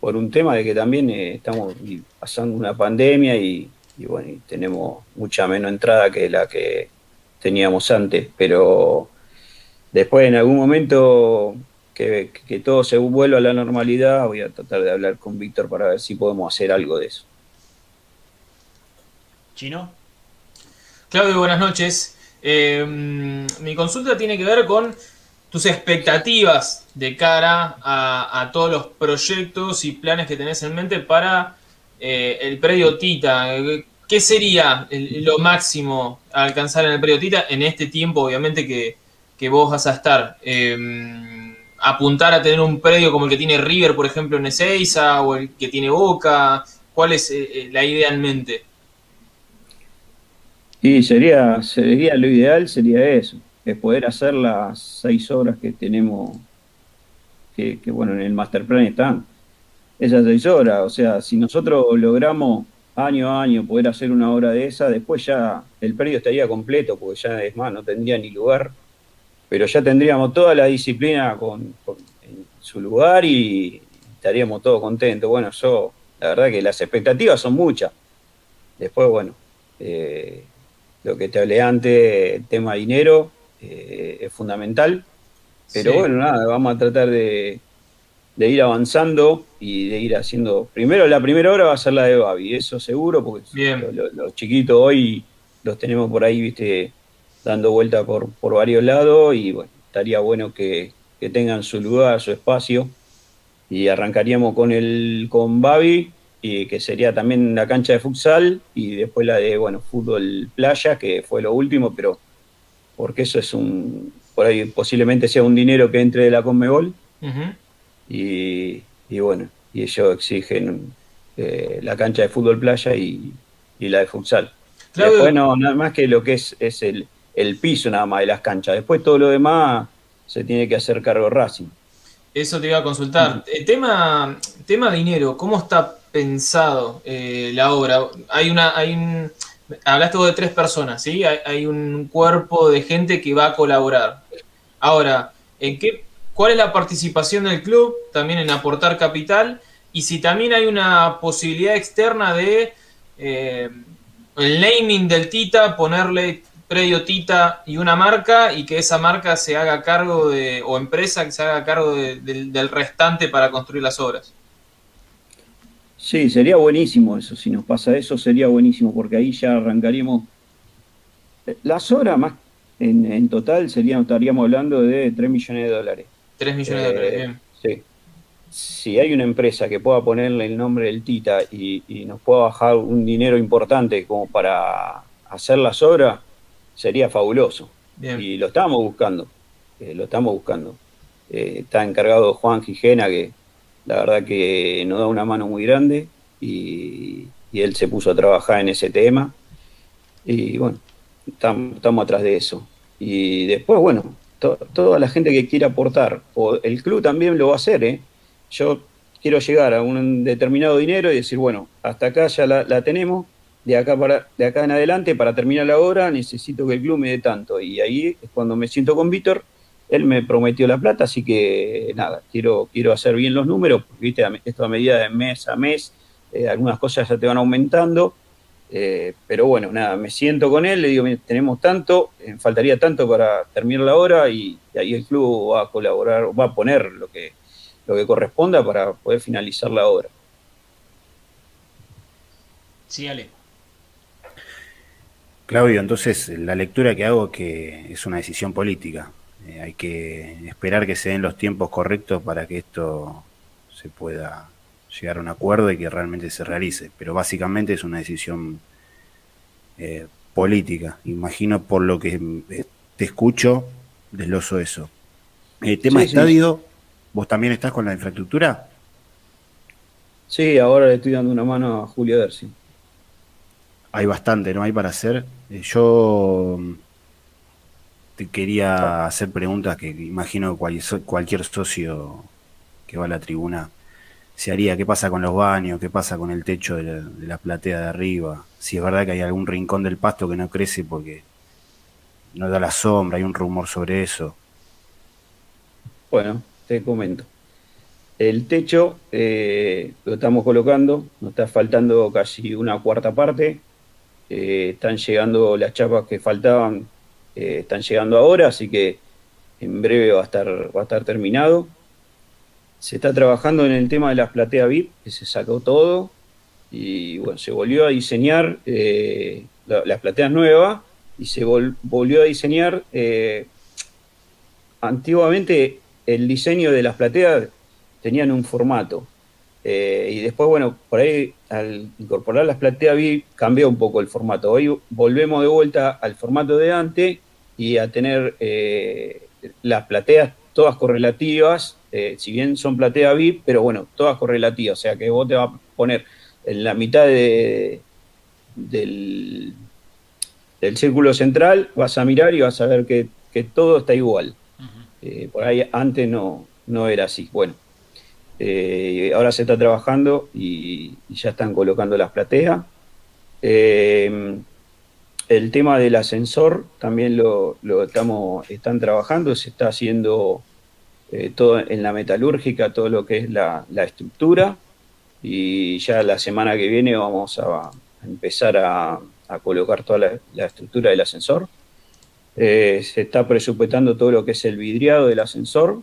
por un tema de que también estamos pasando una pandemia y, bueno, y tenemos mucha menos entrada que la que teníamos antes, pero después en algún momento que, todo se vuelva a la normalidad, voy a tratar de hablar con Víctor para ver si podemos hacer algo de eso. Chino. Claudio, buenas noches. Eh, mi consulta tiene que ver con tus expectativas de cara a, todos los proyectos y planes que tenés en mente para eh, el predio Tita. ¿Qué sería lo máximo a alcanzar en el predio Tita en este tiempo, obviamente, que, vos vas a estar? Eh, apuntar a tener un predio como el que tiene River, por ejemplo, en Ezeiza, o el que tiene Boca? ¿Cuál es eh, eh, la idea en mente? Y sería, sería lo ideal, sería eso, es poder hacer las seis obras que tenemos, que, bueno, en el master plan están, esas seis horas, o sea, si nosotros logramos año a año poder hacer una obra de esa, después ya el predio estaría completo, porque ya es más, no tendría ni lugar pero ya tendríamos toda la disciplina con, en su lugar y estaríamos todos contentos. Bueno, yo, la verdad que las expectativas son muchas. Después, bueno, Eh, lo que te hablé antes, el tema dinero, eh, es fundamental. Pero Sí. bueno, nada, vamos a tratar de, de ir avanzando y de ir haciendo. Primero, la primera hora va a ser la de Babi, eso seguro, porque los chiquitos hoy los tenemos por ahí, viste, dando vuelta por, por varios lados y bueno, estaría bueno que, que tengan su lugar, su espacio. Y arrancaríamos con el con Babi, y que sería también la cancha de futsal, y después la de bueno, fútbol playa, que fue lo último, pero porque eso es un, por ahí posiblemente sea un dinero que entre de la Conmebol, y, y bueno, y ellos exigen eh, la cancha de fútbol playa y, y la de futsal. Después no, nada más que lo que es, es el, el piso nada más de las canchas. Después todo lo demás se tiene que hacer cargo Racing. Eso te iba a consultar. El tema, tema dinero, ¿cómo está pensado eh, la obra? Hay una, hay un, hablaste vos de tres personas, ¿sí? Hay, un cuerpo de gente que va a colaborar. Ahora, ¿en qué, ¿cuál es la participación del club también en aportar capital? Y si también hay una posibilidad externa de eh, el naming del Tita, ponerle predio Tita y una marca y que esa marca se haga cargo de, o empresa que se haga cargo de- del restante para construir las obras. Sí, sería buenísimo eso. Si nos pasa eso, sería buenísimo, porque ahí ya arrancaríamos. Las horas más en, en total serían, estaríamos hablando de 3 millones de dólares. 3 millones de dólares, Eh, bien. Sí. Si hay una empresa que pueda ponerle el nombre del Tita y, y nos pueda bajar un dinero importante como para hacer las obras, sería fabuloso. Bien. Y lo estamos buscando, eh, lo estamos buscando. Eh, está encargado Juan Gijena, que la verdad que nos da una mano muy grande y, él se puso a trabajar en ese tema. Y bueno, tam- estamos atrás de eso. Y después, bueno, to- toda la gente que quiera aportar, o el club también lo va a hacer, ¿eh? Yo quiero llegar a un determinado dinero y decir, bueno, hasta acá ya la, la tenemos, de acá, para, de acá en adelante, para terminar la obra, necesito que el club me dé tanto. Y ahí es cuando me siento con Víctor, él me prometió la plata, así que nada, quiero, quiero hacer bien los números, porque ¿viste? Esto a medida de mes a mes, eh, algunas cosas ya te van aumentando. Eh, pero bueno, nada, me siento con él, le digo, "Mira, tenemos tanto, eh, faltaría tanto para terminar la obra y, y ahí el club va a colaborar, va a poner lo que, lo que corresponda para poder finalizar la obra. Sí, Ale. Claudio, entonces la lectura que hago es que es una decisión política. Eh, hay que esperar que se den los tiempos correctos para que esto se pueda llegar a un acuerdo y que realmente se realice. Pero básicamente es una decisión eh, política. Imagino por lo que eh, te escucho, desloso eso. El tema Sí, sí. estadio, ¿vos también estás con la infraestructura? Sí, ahora le estoy dando una mano a Julio Dersi. Hay bastante, ¿no? Hay para hacer. Yo te quería hacer preguntas que imagino que cualquier socio que va a la tribuna se haría. ¿Qué pasa con los baños? ¿Qué pasa con el techo de la, de la platea de arriba? Si es verdad que hay algún rincón del pasto que no crece porque no da la sombra, hay un rumor sobre eso. Bueno, te comento. El techo eh, lo estamos colocando, nos está faltando casi una cuarta parte. Eh, están llegando las chapas que faltaban, eh, están llegando ahora, así que en breve va a estar, va a estar terminado. Se está trabajando en el tema de las plateas VIP, que se sacó todo, y bueno, se volvió a diseñar eh, la- las plateas nuevas y se vol- volvió a diseñar eh, antiguamente el diseño de las plateas tenían un formato. Y después, bueno, por ahí al incorporar las plateas VIP cambió un poco el formato. Hoy volvemos de vuelta al formato de antes y a tener eh, las plateas todas correlativas, eh, si bien son plateas VIP, pero bueno, todas correlativas. O sea que vos te vas a poner en la mitad de, del, del círculo central, vas a mirar y vas a ver que, que todo está igual. Eh, por ahí antes no, no era así. Bueno, eh, ahora se está trabajando y, y ya están colocando las plateas. Eh, el tema del ascensor también lo, lo estamos, están trabajando, se está haciendo eh, todo en la metalúrgica, todo lo que es la, la estructura. Y ya la semana que viene vamos a, a empezar a, a colocar toda la, la estructura del ascensor. Eh, se está presupuestando todo lo que es el vidriado del ascensor,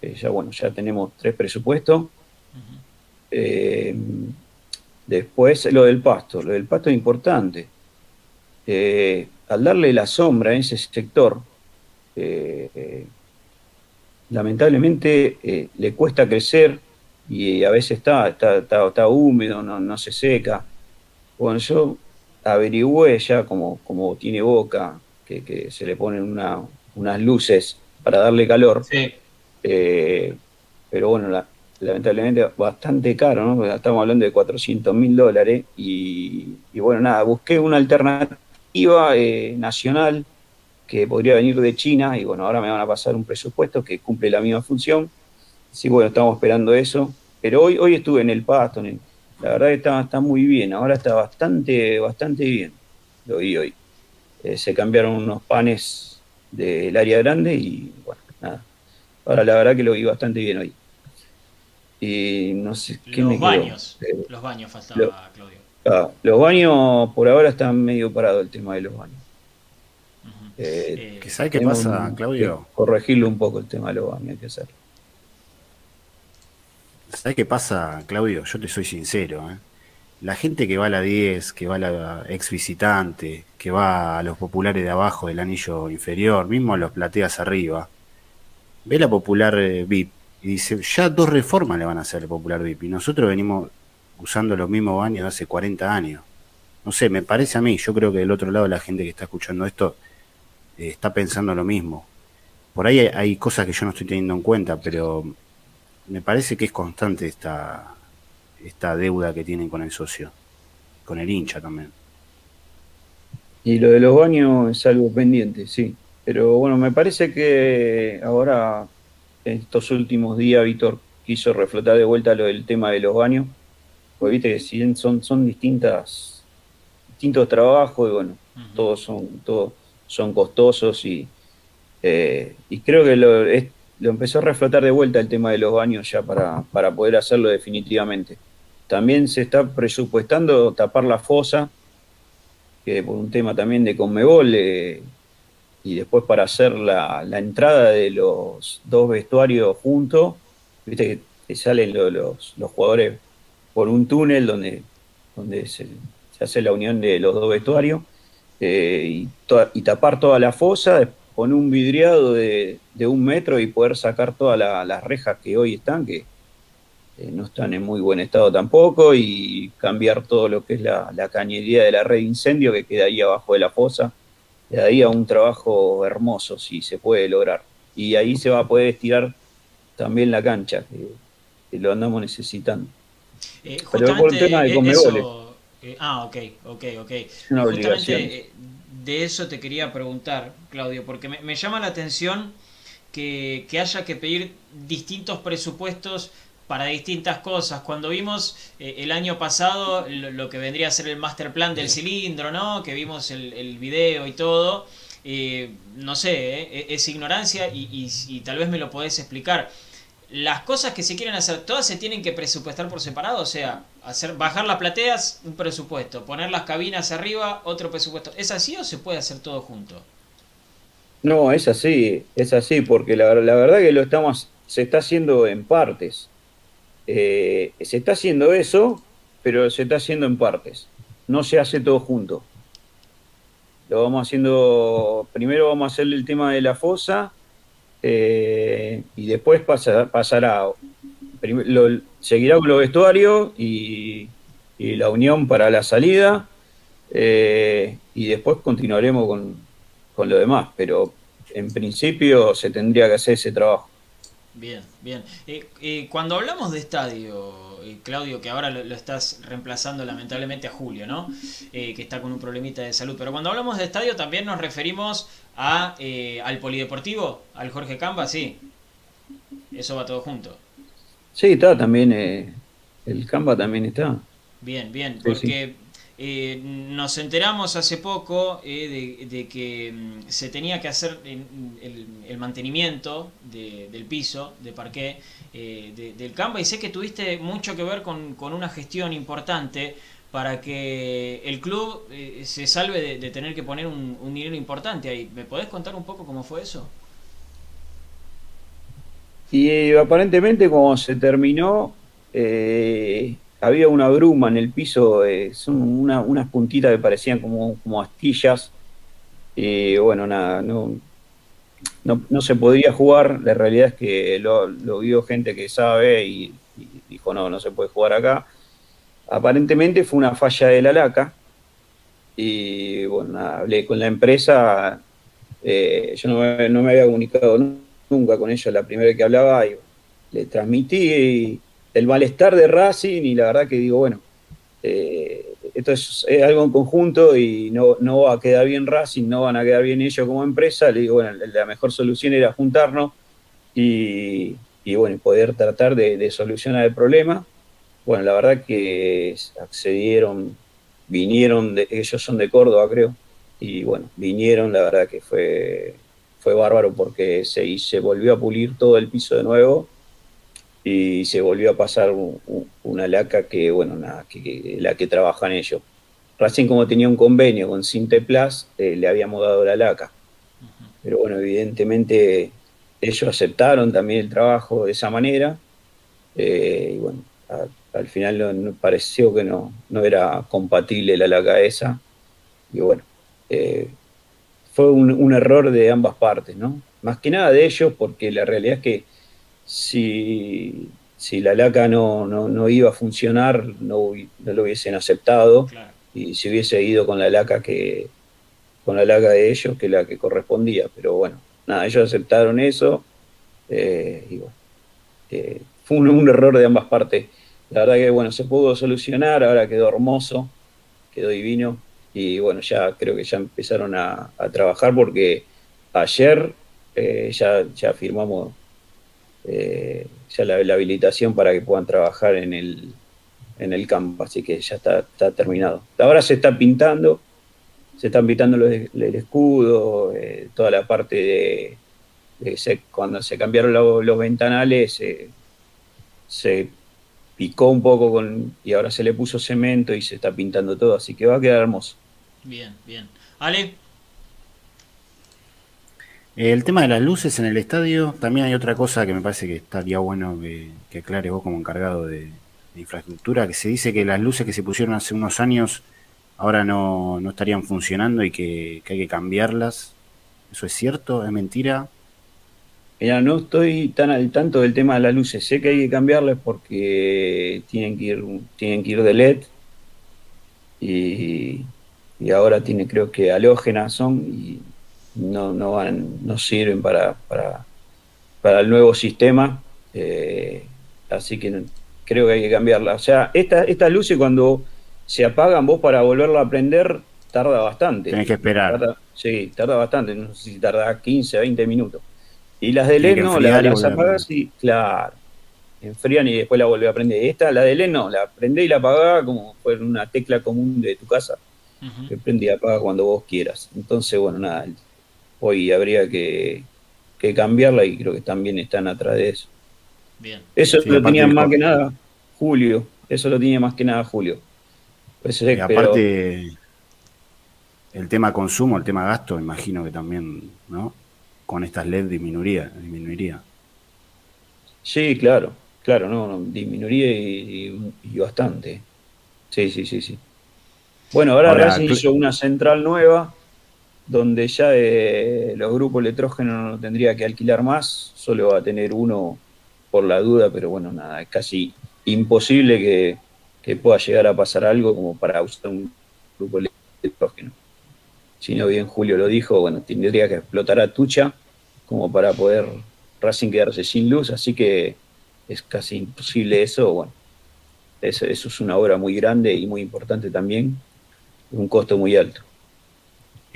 que ya bueno, ya tenemos tres presupuestos. Eh, después lo del pasto, lo del pasto es importante. Eh, al darle la sombra en ese sector, eh, lamentablemente eh, le cuesta crecer y a veces está, está, está, está húmedo, no, no, se seca. Bueno, yo averigüé ya como, como tiene boca, que, que se le ponen una, unas luces para darle calor. Sí. Eh, pero bueno, la, lamentablemente bastante caro, ¿no? Estamos hablando de 400 mil dólares y, y bueno, nada, busqué una alternativa eh, nacional que podría venir de China y bueno, ahora me van a pasar un presupuesto que cumple la misma función. Sí, bueno, estamos esperando eso. Pero hoy, hoy estuve en el pasto, en el- la verdad que está, está muy bien, ahora está bastante, bastante bien. Lo vi hoy. Eh, se cambiaron unos panes del área grande y bueno, nada. Ahora la verdad que lo vi bastante bien hoy. Y no sé qué me Los quedó? baños. Eh, Los baños faltaba, lo- Claudio. Ah, los baños, por ahora están medio parado el tema de los baños. Eh, Eh, ¿Que ¿Sabe qué pasa, Claudio? corregirlo un poco el tema de los baños, hay que hacer. ¿Sabe qué pasa, Claudio? Yo te soy sincero. ¿eh? La gente que va a la 10, que va a la ex visitante, que va a los populares de abajo del anillo inferior, mismo a los plateas arriba, ve la popular eh, VIP y dice, ya dos reformas le van a hacer al popular VIP. Y nosotros venimos usando los mismos baños de hace 40 años. No sé, me parece a mí, yo creo que del otro lado la gente que está escuchando esto eh, está pensando lo mismo. Por ahí hay, cosas que yo no estoy teniendo en cuenta, pero me parece que es constante esta, esta deuda que tienen con el socio, con el hincha también. Y lo de los baños es algo pendiente, sí. Pero bueno, me parece que ahora, en estos últimos días, Víctor quiso reflotar de vuelta lo del tema de los baños. Porque viste que son, son distintas, distintos trabajos, y bueno, todos son, todos son costosos y, eh, y creo que lo, es- lo empezó a reflotar de vuelta el tema de los baños ya para, para poder hacerlo definitivamente. También se está presupuestando tapar la fosa, que por un tema también de Conmebol, eh, y después para hacer la, la entrada de los dos vestuarios juntos, viste que, que salen lo- los, los jugadores por un túnel donde, donde se, hace la unión de los dos vestuarios, eh, y, tapar toda la fosa, poner un vidriado de, de un metro y poder sacar todas la- las rejas que hoy están, que eh, no están en muy buen estado tampoco, y cambiar todo lo que es la, la cañería de la red de incendio que queda ahí abajo de la fosa. Le daría un trabajo hermoso si se puede lograr. Y ahí se va a poder estirar también la cancha, que, que lo andamos necesitando. Eh, Pero por el justamente tema de Conmebol, eso- eh, ah, ok, ok, ok. una Justamente eh, de eso te quería preguntar, Claudio, porque me, me llama la atención que, que haya que pedir distintos presupuestos para distintas cosas. Cuando vimos eh, el año pasado lo, lo que vendría a ser el master plan del cilindro, ¿no? Que vimos el, el video y todo. eh, no sé, eh, es ignorancia y, y- y tal vez me lo podés explicar. Las cosas que se quieren hacer, todas se tienen que presupuestar por separado, o sea, hacer bajar las plateas, un presupuesto, poner las cabinas arriba, otro presupuesto. ¿Es así o se puede hacer todo junto? No, es así, es así, porque la, la verdad que lo estamos, se está haciendo en partes. Eh, se está haciendo eso, pero se está haciendo en partes. No se hace todo junto. Lo vamos haciendo, primero vamos a hacer el tema de la fosa eh, y después pasa- pasará, seguirá con los vestuarios y, la unión para la salida eh, y después continuaremos con, con lo demás, pero en principio se tendría que hacer ese trabajo. Bien, bien. Eh, eh, cuando hablamos de estadio, eh, Claudio, que ahora lo, lo estás reemplazando lamentablemente a Julio, ¿no? Eh, que está con un problemita de salud. Pero cuando hablamos de estadio también nos referimos a, eh, al polideportivo, al Jorge Camba, sí. Eso va todo junto. Sí, está también, el Canva también está. Bien, bien, porque eh, nos enteramos hace poco eh, de, de que mm, se tenía que hacer el, el mantenimiento de- del piso, de parqué, eh, de- del Canva, y sé que tuviste mucho que ver con, con una gestión importante, para que el club eh, se salve de, tener que poner un, un dinero importante ahí. ¿Me podés contar un poco cómo fue eso? Y eh, aparentemente como se terminó, había una bruma en el piso, son una- unas puntitas que parecían como, como astillas. Bueno, nada, no, no, no se podía jugar. La realidad es que lo, vio gente que sabe y, dijo, no, no se puede jugar acá. Aparentemente fue una falla de la laca. Y bueno, hablé con la empresa. eh, yo no me, no me había comunicado nu- nunca con ellos la primera vez que hablaba y le transmití el malestar de Racing y la verdad que digo, bueno, eh, esto es, algo en conjunto y no, no va a quedar bien Racing, no van a quedar bien ellos como empresa. Le digo, bueno, la mejor solución era juntarnos y, y, bueno, poder tratar de, solucionar el problema. Bueno, la verdad que accedieron, vinieron, de, ellos son de Córdoba, creo, y bueno, vinieron, la verdad que fue, fue bárbaro porque se, se volvió a pulir todo el piso de nuevo y se volvió a pasar un- un- una laca que, bueno, nada, que, que- la que trabajan ellos. Racing como tenía un convenio con Sinteplas, eh, le habíamos dado la laca. Pero bueno, evidentemente ellos aceptaron también el trabajo de esa manera. eh, y bueno, a- al final no, no- pareció que no, no era compatible la laca esa. Y bueno, eh, fue un, un error de ambas partes, ¿no? Más que nada de ellos, porque la realidad es que si, si la laca no, no, no iba a funcionar, no, no lo hubiesen aceptado Claro. y si hubiese ido con la laca que con la laca de ellos que la que correspondía. Pero bueno, nada, ellos aceptaron eso eh, y bueno, eh, fue un, un error de ambas partes. La verdad que bueno, se pudo solucionar, ahora quedó hermoso, quedó divino y bueno, ya creo que ya empezaron a, a trabajar porque ayer eh, ya, ya firmamos eh, ya la, habilitación para que puedan trabajar en el, en el campo, así que ya está, terminado. Ahora se está pintando, se están pintando el escudo, eh, toda la parte de, cuando se cambiaron lo- los ventanales, eh, se picó un poco con, y ahora se le puso cemento y se está pintando todo, así que va a quedar hermoso. Bien, bien. Ale, El tema de las luces en el estadio, también hay otra cosa que me parece que estaría bueno que, que aclares vos como encargado de, infraestructura, que se dice que las luces que se pusieron hace unos años ahora no, no estarían funcionando y que, que hay que cambiarlas. ¿Eso es cierto? ¿Es mentira? Mira, no estoy tan al tanto del tema de las luces. Sé que hay que cambiarlas porque tienen que ir, tienen que ir de LED y, y ahora tiene creo que halógenas son y no, no van, no sirven para, para, para el nuevo sistema. eh, así que creo que hay que cambiarlas. O sea, esta- estas luces cuando se apagan, vos para volverla a prender tarda bastante. Tenés que esperar. Tarda- sí, tarda bastante, no sé si tarda 15, 20 minutos. Y las de LED no, las, las volver a apagás y, claro, enfrían y después la volvés a prender. Esta, la de LED no, la prendés y la apagás como fuera una tecla común de tu casa, que prende y apaga cuando vos quieras. Entonces, bueno, nada, hoy habría que, que cambiarla y creo que también están atrás de eso. bien. Eso Sí, lo tenía más que nada Julio, eso lo tenía más que nada Julio. Pues, Y eh, pero- aparte, el tema consumo, el tema gasto, imagino que también, ¿no? Con estas LED disminuiría. disminuiría. Sí, claro, claro, no, no, disminuiría y, y- y bastante. Sí, sí, sí, sí. Bueno, ahora, Ahora, Racing tú- hizo una central nueva donde ya eh, los grupos electrógenos no tendría que alquilar más, solo va a tener uno por la duda, pero bueno, nada, es casi imposible que, que pueda llegar a pasar algo como para usar un grupo electrógeno. Si no bien Julio lo dijo, bueno, tendría que explotar a Tucha como para poder Racing quedarse sin luz, así que es casi imposible eso. Bueno, eso, eso es una obra muy grande y muy importante también, un costo muy alto.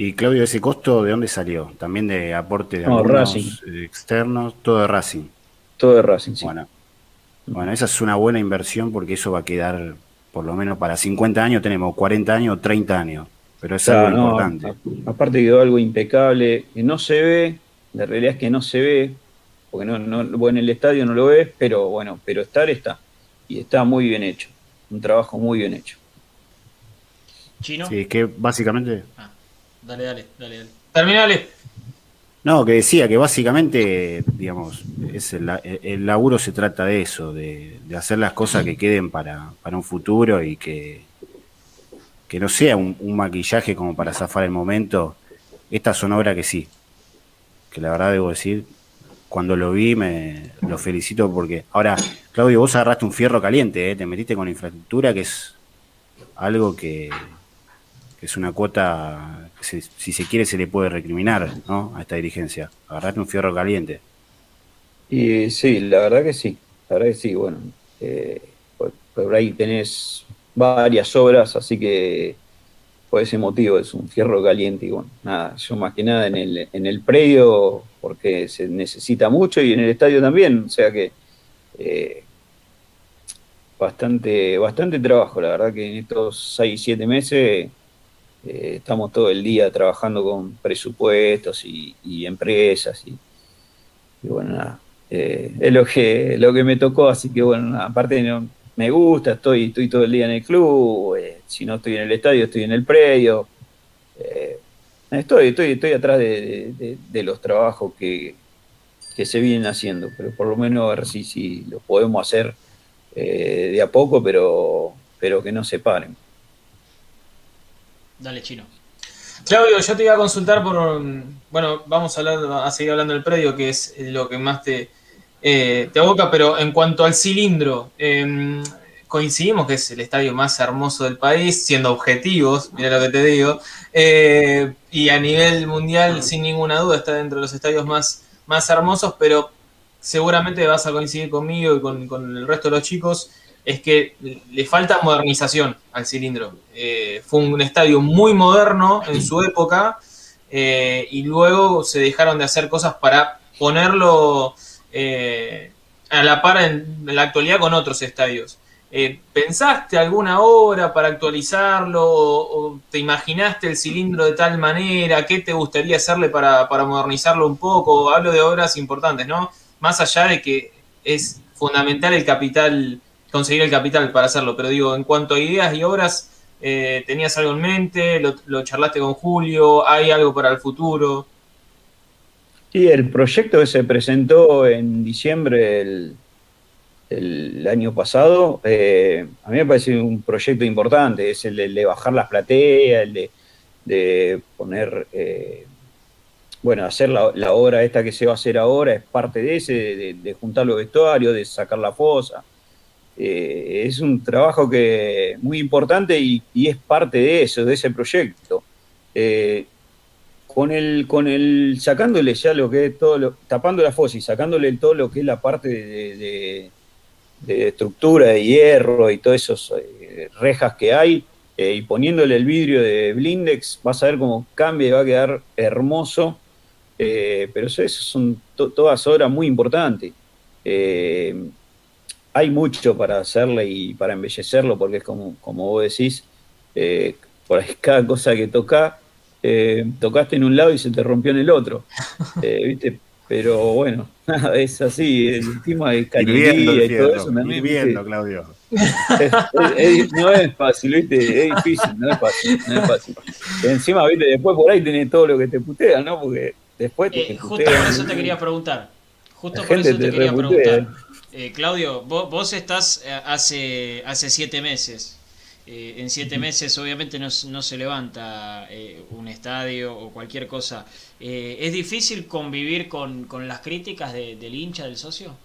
Y Claudio, ¿ese costo de dónde salió? ¿También de aporte de No, algunos Racing. eh, externos? Todo de Racing. Todo de Racing, sí. Bueno, bueno, esa es una buena inversión porque eso va a quedar, por lo menos para 50 años tenemos 40 años o 30 años, pero es Claro, algo no, importante. a- aparte quedó algo impecable, que no se ve, la realidad es que no se ve, porque no, en el estadio no lo ves, pero bueno, pero estar está. Y está muy bien hecho, un trabajo muy bien hecho. Chino. Sí, es que básicamente. Ah, dale, dale, dale, dale. Terminale. No, que decía que básicamente, digamos, es el, laburo se trata de eso, de, hacer las cosas que queden para, un futuro y que, que no sea un, maquillaje como para zafar el momento. Estas son obras que sí, que la verdad debo decir, cuando lo vi me lo felicito porque ahora, Claudio, vos agarraste un fierro caliente, ¿eh? te metiste con infraestructura que es algo que es una cuota si se quiere se le puede recriminar ¿no? a esta dirigencia. Agarraste un fierro caliente. Y sí, la verdad que sí, la verdad que sí, bueno, eh, por, por ahí tenés varias obras, así que por ese motivo es un fierro caliente y bueno, nada, yo más que nada en el, en el predio, porque se necesita mucho y en el estadio también, o sea que eh, bastante, bastante trabajo, la verdad que en estos 6, 7 meses eh, estamos todo el día trabajando con presupuestos y, empresas y, bueno, nada, eh, es lo que, lo que me tocó, así que bueno, aparte me gusta, estoy, estoy todo el día en el club, eh, si no estoy en el estadio, estoy en el predio, estoy, estoy, estoy atrás de, los trabajos que, que se vienen haciendo, pero por lo menos a ver si, si lo podemos hacer de a poco, pero, pero que no se paren. Dale, Chino. Claudio, yo te iba a consultar por. Bueno, vamos a, hablar, a seguir hablando del predio, que es lo que más te, eh, te aboca, pero en cuanto al cilindro, eh, coincidimos que es el estadio más hermoso del país, siendo objetivos, mira lo que te digo, eh, y a nivel mundial, sin ninguna duda, está dentro de los estadios más, más hermosos, pero seguramente vas a coincidir conmigo y con, con el resto de los chicos, es que le falta modernización al cilindro. Eh, fue un estadio muy moderno en su época eh, y luego se dejaron de hacer cosas para ponerlo eh, a la par en, la actualidad con otros estadios. ¿Pensaste alguna obra para actualizarlo o, o te imaginaste el cilindro de tal manera? ¿Qué te gustaría hacerle para, para modernizarlo un poco? Hablo de obras importantes, ¿no? Más allá de que es fundamental el capital, conseguir el capital para hacerlo, pero digo, en cuanto a ideas y obras, eh, ¿tenías algo en mente? ¿Lo, lo charlaste con Julio? ¿Hay algo para el futuro? Sí, el proyecto que se presentó en diciembre del, año pasado, eh, a mí me parece un proyecto importante, es el de, bajar las plateas, el de, poner, eh, bueno, hacer la, la obra esta que se va a hacer ahora, es parte de ese, de, de juntar los vestuarios, de sacar la fosa. Eh, es un trabajo que muy importante y, es parte de eso, de ese proyecto. Eh, con el, con el, sacándole ya lo que es todo tapando la fosa y sacándole todo lo que es la parte de, de- estructura de hierro y todas esas eh, rejas que hay, y poniéndole el vidrio de Blindex, vas a ver cómo cambia y va a quedar hermoso. Pero eso, eso son to- todas obras muy importantes. Hay mucho para hacerle y para embellecerlo, porque es como, como vos decís, eh, por ahí cada cosa que toca, eh, tocaste en un lado y se te rompió en el otro. Eh, ¿viste? Pero bueno, nada, es así, el tema de el y todo fierro, eso también. ¿viste? Claudio. Es- es- no es fácil, ¿viste? Es difícil, no es fácil, no es fácil. Encima, ¿viste? Después por ahí tenés todo lo que te putean, ¿no? Porque después te Eh, justo putean. por eso te quería preguntar. Justo por eso te te quería reputea. preguntar. Eh, Claudio, vos, vos estás eh, hace, hace siete meses. Eh, en siete meses obviamente no, no se levanta eh, un estadio o cualquier cosa. Eh, ¿Es difícil convivir con, con las críticas de- del hincha, del socio?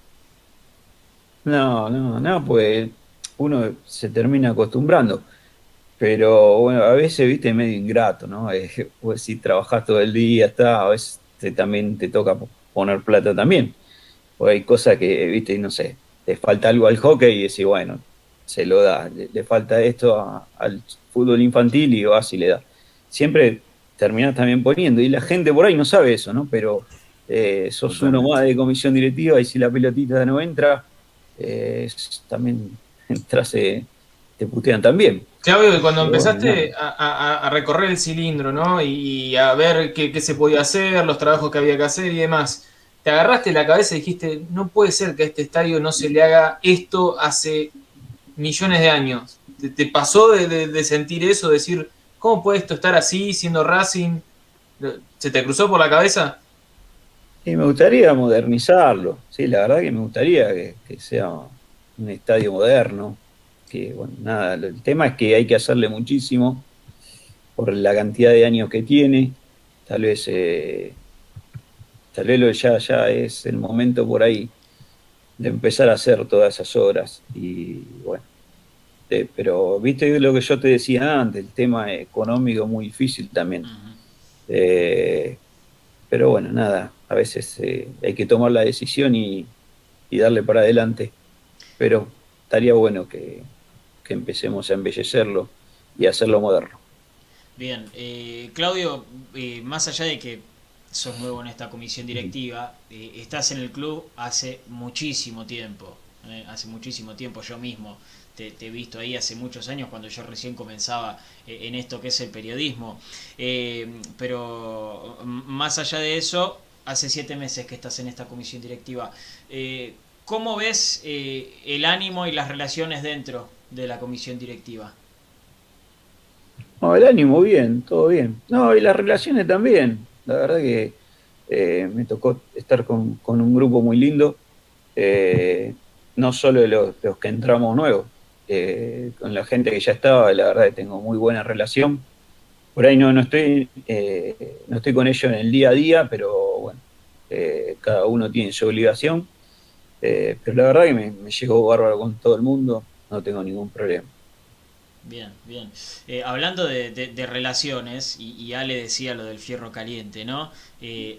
No, no, no, pues uno se termina acostumbrando. Pero bueno, a veces, viste, medio ingrato, ¿no? Pues si trabajás todo el día, está, a veces te- también te toca poner plata también. O hay cosas que, viste, no sé, te falta algo al hockey y decís, bueno, se lo da. Le, le falta esto a- al fútbol infantil y vas y le da. Siempre terminás también poniendo. Y la gente por ahí no sabe eso, ¿no? Pero eh, sos uno más de comisión directiva y si la pelotita no entra, eh, también entras, eh, te putean también. Claudio, y cuando Pero bueno, empezaste a, a- a recorrer el cilindro, ¿no? Y a ver qué, qué se podía hacer, los trabajos que había que hacer y demás, te agarraste la cabeza y dijiste, no puede ser que a este estadio no se le haga esto hace millones de años. ¿Te, pasó de, sentir eso, decir, ¿Cómo puede esto estar así, siendo Racing? ¿Se te cruzó por la cabeza? Sí, me gustaría modernizarlo. Sí, la verdad que me gustaría que, que sea un estadio moderno. Que, bueno, nada, el tema es que hay que hacerle muchísimo por la cantidad de años que tiene. Tal vez, eh, tal vez ya, ya es el momento por ahí de empezar a hacer todas esas obras. Y bueno, eh, pero viste lo que yo te decía antes, el tema económico muy difícil también. Eh, pero bueno, nada, a veces eh, hay que tomar la decisión y, y, darle para adelante. Pero estaría bueno que, que empecemos a embellecerlo y hacerlo moderno. Bien, Claudio, más allá de que sos nuevo en esta comisión directiva, estás en el club hace muchísimo tiempo, hace muchísimo tiempo yo mismo te, he visto ahí hace muchos años cuando yo recién comenzaba eh, en esto que es el periodismo. Eh, pero más allá de eso, hace siete meses que estás en esta comisión directiva. Eh, ¿Cómo ves el ánimo y las relaciones dentro de la comisión directiva? No, el ánimo bien, todo bien. No, y las relaciones también. La verdad que me tocó estar con, un grupo muy lindo, no solo de los, que entramos nuevos, eh, con la gente que ya estaba, la verdad que tengo muy buena relación. Por ahí no, no, estoy, eh, no estoy con ellos en el día a día, pero bueno, eh, cada uno tiene su obligación. pero la verdad que me, me llegó bárbaro con todo el mundo, no tengo ningún problema. Bien, bien. hablando de, relaciones, y, Ale decía lo del fierro caliente, ¿no?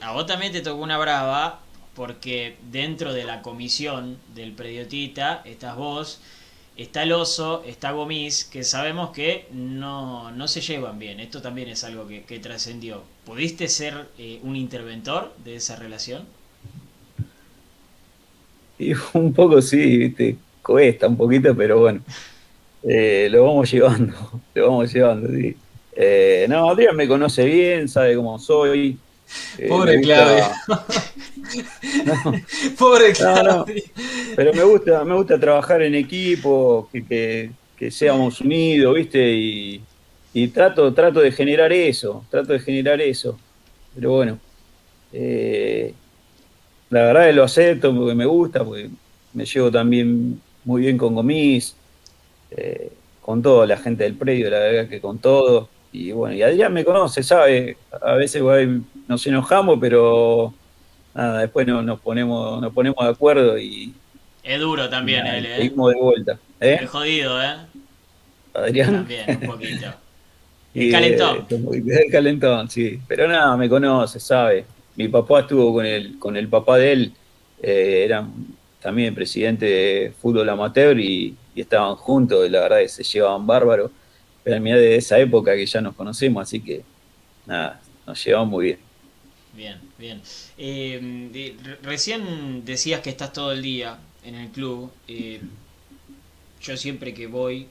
a vos también te tocó una brava, porque dentro de la comisión del Prediotita estás vos, está el oso, está Gomis, que sabemos que no, no se llevan bien. Esto también es algo que, trascendió. ¿Pudiste ser eh, un interventor de esa relación? Y un poco sí, ¿viste? cuesta un poquito, pero bueno, eh, lo vamos llevando, lo vamos llevando, sí. Eh, no, Adrián me conoce bien, sabe cómo soy. Pobre Claudio. Pobre Claudio. Pero me gusta, me gusta trabajar en equipo, que, seamos unidos, ¿viste? Y, trato, trato de generar eso, trato de generar eso. Pero bueno, eh, la verdad que lo acepto porque me gusta, porque me llevo también muy bien con Gomis, eh, con toda la gente del predio, la verdad que con todo. Y bueno, y Adrián me conoce, sabe, a veces nos enojamos, pero nada, después nos ponemos, nos ponemos de acuerdo y, es duro también él, ¿eh? de vuelta. ¿eh? Es jodido, ¿eh? Adrián. También, un poquito. El calentón. El calentón, sí. Pero nada, me conoce, sabe. Mi papá estuvo con el, con el papá de él, eh, eran también presidente de fútbol amateur y, estaban juntos, y la verdad que se llevaban bárbaro. Pero mira de esa época que ya nos conocemos, así que nada, nos llevamos muy bien. Bien, bien. Eh, recién decías que estás todo el día en el club, eh, yo siempre que voy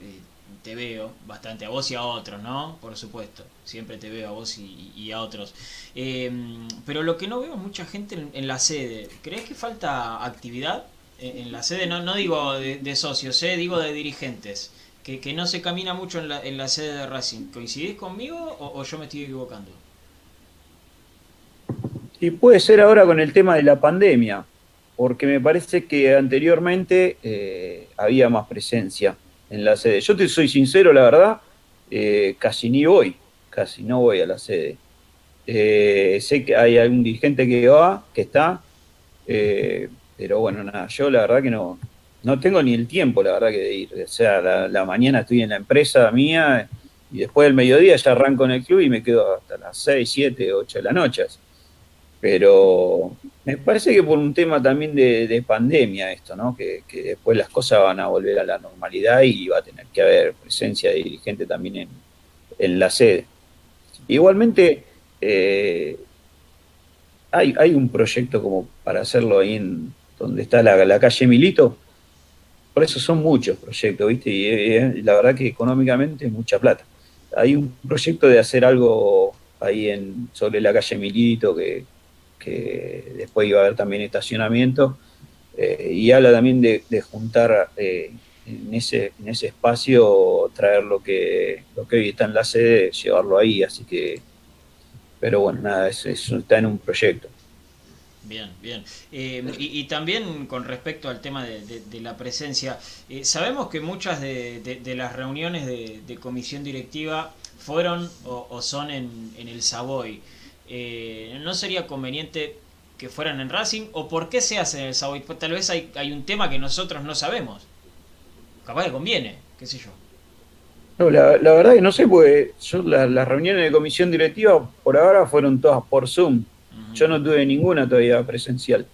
eh, te veo bastante a vos y a otros, ¿no? Por supuesto, siempre te veo a vos y, a otros. Em, pero lo que no veo es mucha gente en, la sede. ¿Crees que falta actividad en, la sede? No, no digo de, socios, ¿eh? digo de dirigentes. Que, que, no se camina mucho en la, en la sede de Racing. ¿Coincidís conmigo o, yo me estoy equivocando? Y puede ser ahora con el tema de la pandemia porque me parece que anteriormente eh, había más presencia en la sede. Yo te soy sincero, la verdad, eh, casi ni voy, casi no voy a la sede. Sé que hay algún dirigente que va, que está, pero bueno, nada, yo la verdad que no, no tengo ni el tiempo, la verdad, que de ir. O sea, la, mañana estoy en la empresa mía y después del mediodía ya arranco en el club y me quedo hasta las 6, 7, 8 de la noche. Pero me parece que por un tema también de, pandemia esto, ¿no? Que, después las cosas van a volver a la normalidad y va a tener que haber presencia de dirigente también en, la sede. Igualmente, eh, hay, hay, un proyecto como para hacerlo ahí en donde está la, calle Milito. Por eso son muchos proyectos, ¿viste? Y, la verdad que económicamente es mucha plata. Hay un proyecto de hacer algo ahí en, sobre la calle Milito que, que después iba a haber también estacionamiento, eh, y habla también de, juntar eh, en ese, en ese espacio traer lo que, lo que hoy está en la sede, llevarlo ahí, así que, pero bueno, nada, eso, está en un proyecto. Bien, bien. Eh, y, también con respecto al tema de, la presencia, eh, sabemos que muchas de, las reuniones de, comisión directiva fueron o, son en, el Savoy. Eh, ¿No sería conveniente que fueran en Racing? ¿O por qué se hace en el Savoy? Pues tal vez hay, hay un tema que nosotros no sabemos capaz le conviene, qué sé yo. No, la, verdad que no sé, porque yo las reuniones de comisión directiva por ahora fueron todas por Zoom. Yo no tuve ninguna todavía presencial.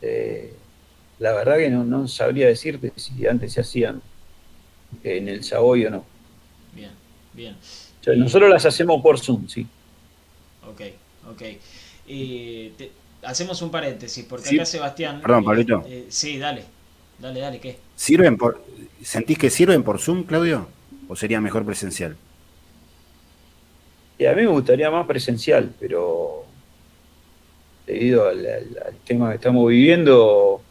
Eh, la verdad que no, sabría decirte si antes se hacían en el Savoy o no. Bien, bien. nosotros las hacemos por Zoom, sí. Ok, ok. hacemos un paréntesis, porque acá Sebastián... Perdón, Pablito. Eh, sí, dale. Dale, dale, ¿qué? ¿Sirven por, ¿Sentís que sirven por Zoom, Claudio? ¿O sería mejor presencial? Y a mí me gustaría más presencial, pero debido al, tema que estamos viviendo,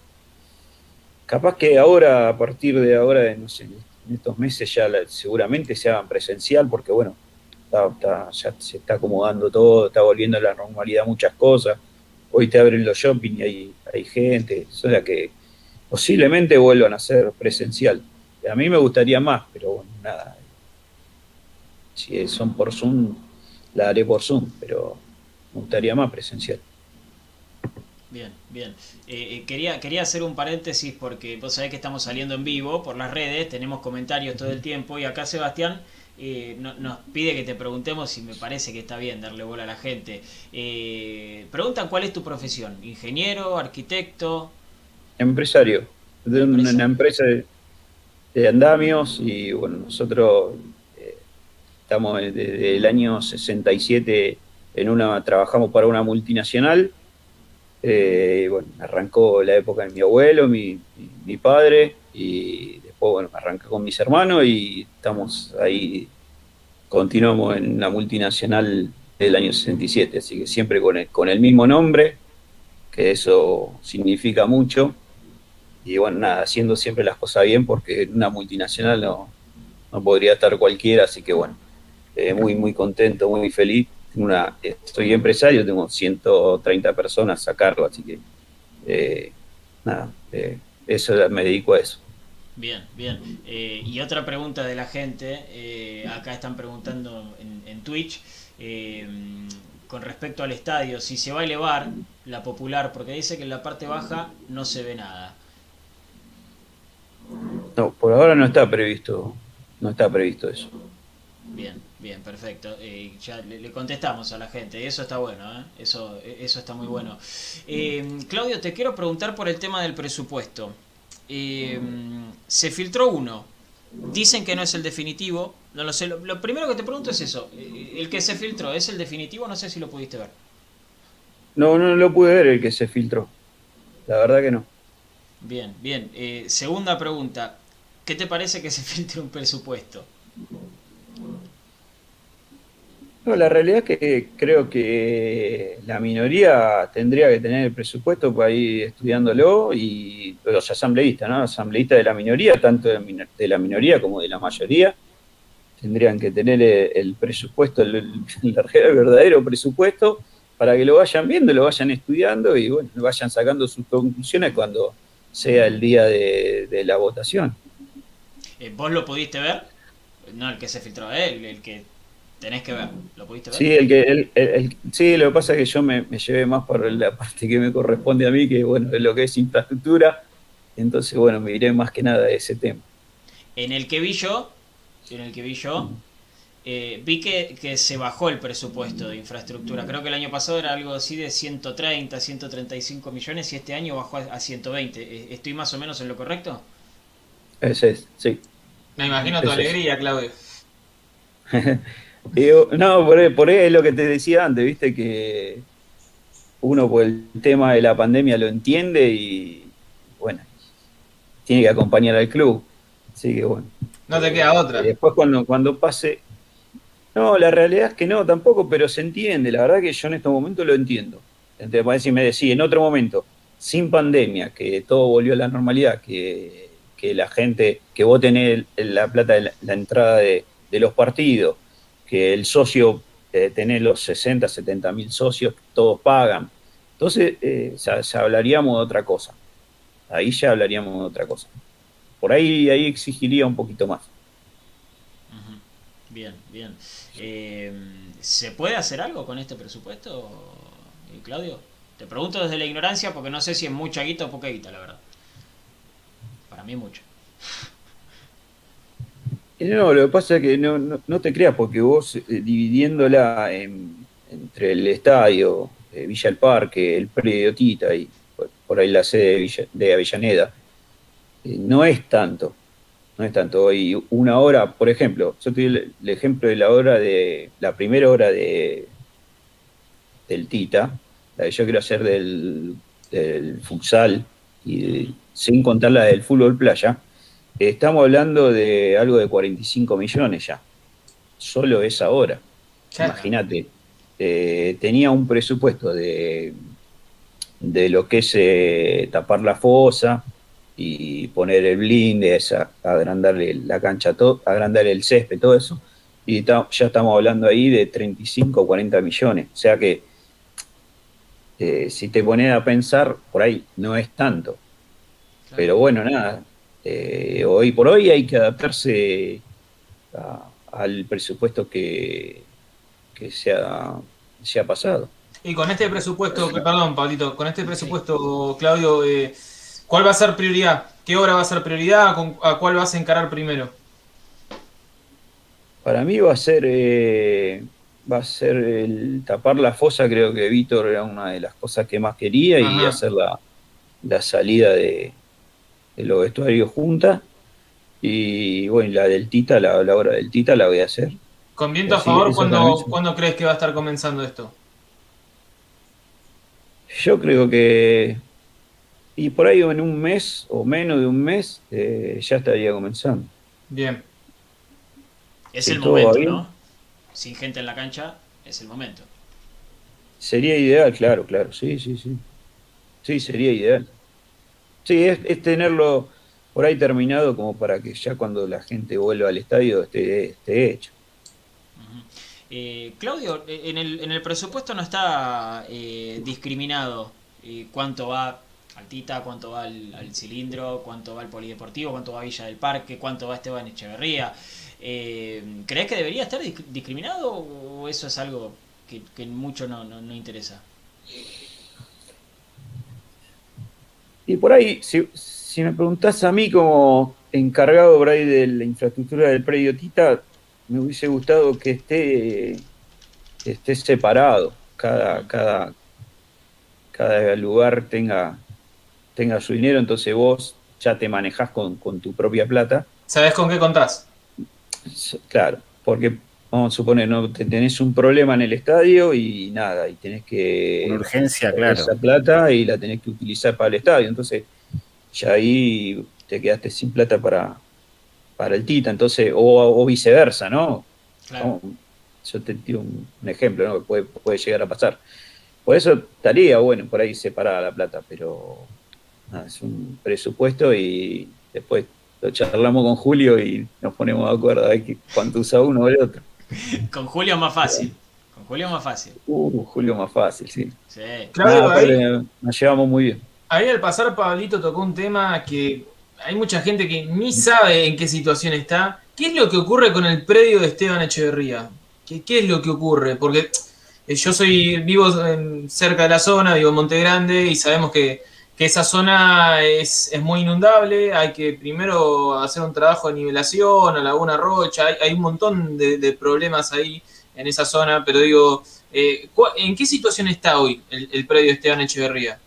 capaz que ahora, a partir de ahora, no sé, en estos meses ya seguramente se hagan presencial, porque bueno, ya se está acomodando todo, está volviendo a la normalidad muchas cosas. Hoy te abren los shopping y hay, hay gente, o sea que posiblemente vuelvan a ser presencial. A mí me gustaría más, pero bueno, nada. Si son por Zoom, la haré por Zoom, pero me gustaría más presencial. Bien, bien. Eh, eh, quería, quería hacer un paréntesis porque vos sabés que estamos saliendo en vivo por las redes, tenemos comentarios todo el tiempo y acá Sebastián eh, nos pide que te preguntemos si me parece que está bien darle bola a la gente. preguntan cuál es tu profesión, ingeniero, arquitecto empresario de una, empresa de, andamios y bueno, nosotros eh, estamos desde el año 67 en una, trabajamos para una multinacional. Eh, bueno, arrancó la época de mi abuelo, mi, padre, y después, bueno, arranca con mis hermanos y estamos ahí, continuamos en la multinacional del año 67, así que siempre con con el mismo nombre, que eso significa mucho y bueno, nada, haciendo siempre las cosas bien porque en una multinacional no, no podría estar cualquiera, así que bueno, eh, muy, muy contento, muy feliz. Una, estoy empresario, tengo 130 personas a cargo, así que eh, nada, eh, eso me dedico a eso. Bien, bien. y otra pregunta de la gente, acá están preguntando en, en Twitch, con respecto al estadio, si se va a elevar la popular, porque dice que en la parte baja no se ve nada. No, por ahora no está previsto, no está previsto eso. Bien, bien, perfecto. Eh, ya le, contestamos a la gente, eso está bueno, ¿eh? eso, eso está muy bueno. Eh, Claudio, te quiero preguntar por el tema del presupuesto. se filtró uno, dicen que no es el definitivo, no lo sé, lo, primero que te pregunto es eso, el que se filtró, ¿es el definitivo? No sé si lo pudiste ver. No, no lo pude ver el que se filtró, la verdad que no. Bien, bien. Eh, segunda pregunta. ¿Qué te parece que se filtre un presupuesto? No, la realidad es que creo que la minoría tendría que tener el presupuesto para ir estudiándolo y los asambleístas, ¿no? Asambleístas de la minoría, tanto de la minoría como de la mayoría, tendrían que tener el presupuesto, el, el, el verdadero presupuesto, para que lo vayan viendo, lo vayan estudiando y bueno, vayan sacando sus conclusiones cuando sea el día de, la votación. Eh, ¿Vos lo pudiste ver? No el que se filtró, él, el que tenés que ver. ¿Lo pudiste ver? Sí, el que, el, sí lo que pasa es que yo me, llevé más por la parte que me corresponde a mí, que bueno, es lo que es infraestructura. Entonces, bueno, me diré más que nada de ese tema. En el que vi yo, en el que vi yo, eh, vi que, que, se bajó el presupuesto de infraestructura. Creo que el año pasado era algo así de 130, 135 millones y este año bajó a 120. Eh, ¿Estoy más o menos en lo correcto? Ese es, sí. Me imagino tu alegría, Claudio. no, por, por ahí es lo que te decía antes, viste que uno por el tema de la pandemia lo entiende y bueno, tiene que acompañar al club. Así que bueno. No te queda otra. Y después cuando, cuando pase, no, la realidad es que no, tampoco, pero se entiende. La verdad que yo en estos momentos lo entiendo. Entonces, me decía en otro momento, sin pandemia, que todo volvió a la normalidad, que, que la gente, que vos tenés la plata de la, la entrada de, de los partidos, que el socio, eh, los 60, 70 mil socios, todos pagan. Entonces, eh, ya, hablaríamos de otra cosa. Ahí ya hablaríamos de otra cosa. Por ahí, ahí exigiría un poquito más. Bien, bien. Eh, ¿Se puede hacer algo con este presupuesto, eh, Claudio? Te pregunto desde la ignorancia porque no sé si es mucha guita o poca guita, la verdad. Para mí mucho. No, lo que pasa es que no, no, no te creas, porque vos eh, dividiéndola en- entre el estadio, eh, Villa El Parque, el predio Tita y por, ahí la sede de, Villa- de Avellaneda, eh, no es tanto. No es tanto. Y una hora, por ejemplo, yo te doy el, ejemplo de la hora de la primera hora de del Tita, la que yo quiero hacer del, futsal, y sin contar la del fútbol playa. Estamos hablando de algo de 45 millones ya. Solo esa hora. Claro. Imagínate. eh, tenía un presupuesto de, de lo que es eh, tapar la fosa y poner el blinde, esa, agrandarle la cancha, todo, agrandarle el césped, todo eso. Y ta- ya estamos hablando ahí de 35 o 40 millones. O sea que eh, si te pones a pensar, por ahí no es tanto. Pero bueno, nada. Eh, hoy por hoy hay que adaptarse a- al presupuesto que, que se, ha, se ha pasado. Y con este presupuesto, perdón, Pablito, con este presupuesto, Claudio, eh, ¿cuál va a ser prioridad? ¿Qué obra va a ser prioridad? ¿Con- ¿A cuál vas a encarar primero? Para mí va a ser eh, va a ser el tapar la fosa, creo que Víctor era una de las cosas que más quería y hacer la, la salida de, de los vestuarios juntas. Y bueno, la del Tita, la, la obra del Tita la voy a hacer. Con viento a favor, ¿cuándo. ¿cuándo crees que va a estar comenzando esto? Yo creo que y por ahí en un mes o menos de un mes eh, ya estaría comenzando. Bien. Es el momento. ¿no? Sin gente en la cancha, es el momento. Sería ideal, claro, claro, sí, sí, sí. Sí, sería ideal. Sí, es, tenerlo por ahí terminado como para que ya cuando la gente vuelva al estadio esté, esté hecho. Eh, Claudio, eh, en el, en el presupuesto no está eh, discriminado eh, cuánto va al Tita, cuánto va al, cilindro, cuánto va al polideportivo, cuánto va Villa del Parque, cuánto va Esteban Echeverría. Eh, ¿Crees que debería estar dis- discriminado o eso es algo que, que mucho no, no, no interesa? Y por ahí, si, si me preguntás a mí como encargado por ahí de la infraestructura del predio Tita, me hubiese gustado que esté, esté separado, cada, cada, cada lugar tenga, tenga su dinero, entonces vos ya te manejás con, con tu propia plata. ¿Sabés con qué contás? Claro, porque vamos a suponer, no te tenés un problema en el estadio y nada, y tenés que Una urgencia, claro. esa plata y la tenés que utilizar para el estadio. Entonces, ya ahí te quedaste sin plata para, para el Tita, entonces, o, o viceversa, ¿no? Claro. No, Yo te tiro un, un ejemplo, ¿no? Que puede, puede llegar a pasar. Por eso estaría bueno por ahí separada la plata, pero nada, es un presupuesto y después lo charlamos con Julio y nos ponemos de acuerdo a ver cuánto usa uno o el otro. Con Julio es más fácil. Con Julio es más fácil. Uh, Julio más fácil, sí. Sí. Claudio, Nada, ahí- nos llevamos muy bien. Ahí al pasar, Pablito tocó un tema que hay mucha gente que ni sabe en qué situación está. ¿Qué es lo que ocurre con el predio de Esteban Echeverría? ¿Qué, qué es lo que ocurre? Porque eh, yo soy vivo en- cerca de la zona, vivo en Monte Grande y sabemos que, que esa zona es, es muy inundable. Hay que primero hacer un trabajo de nivelación, a Laguna Rocha. Hay, un montón de, problemas ahí en esa zona, pero digo, eh, ¿cuál- ¿en qué situación está hoy el, el predio Esteban Echeverría?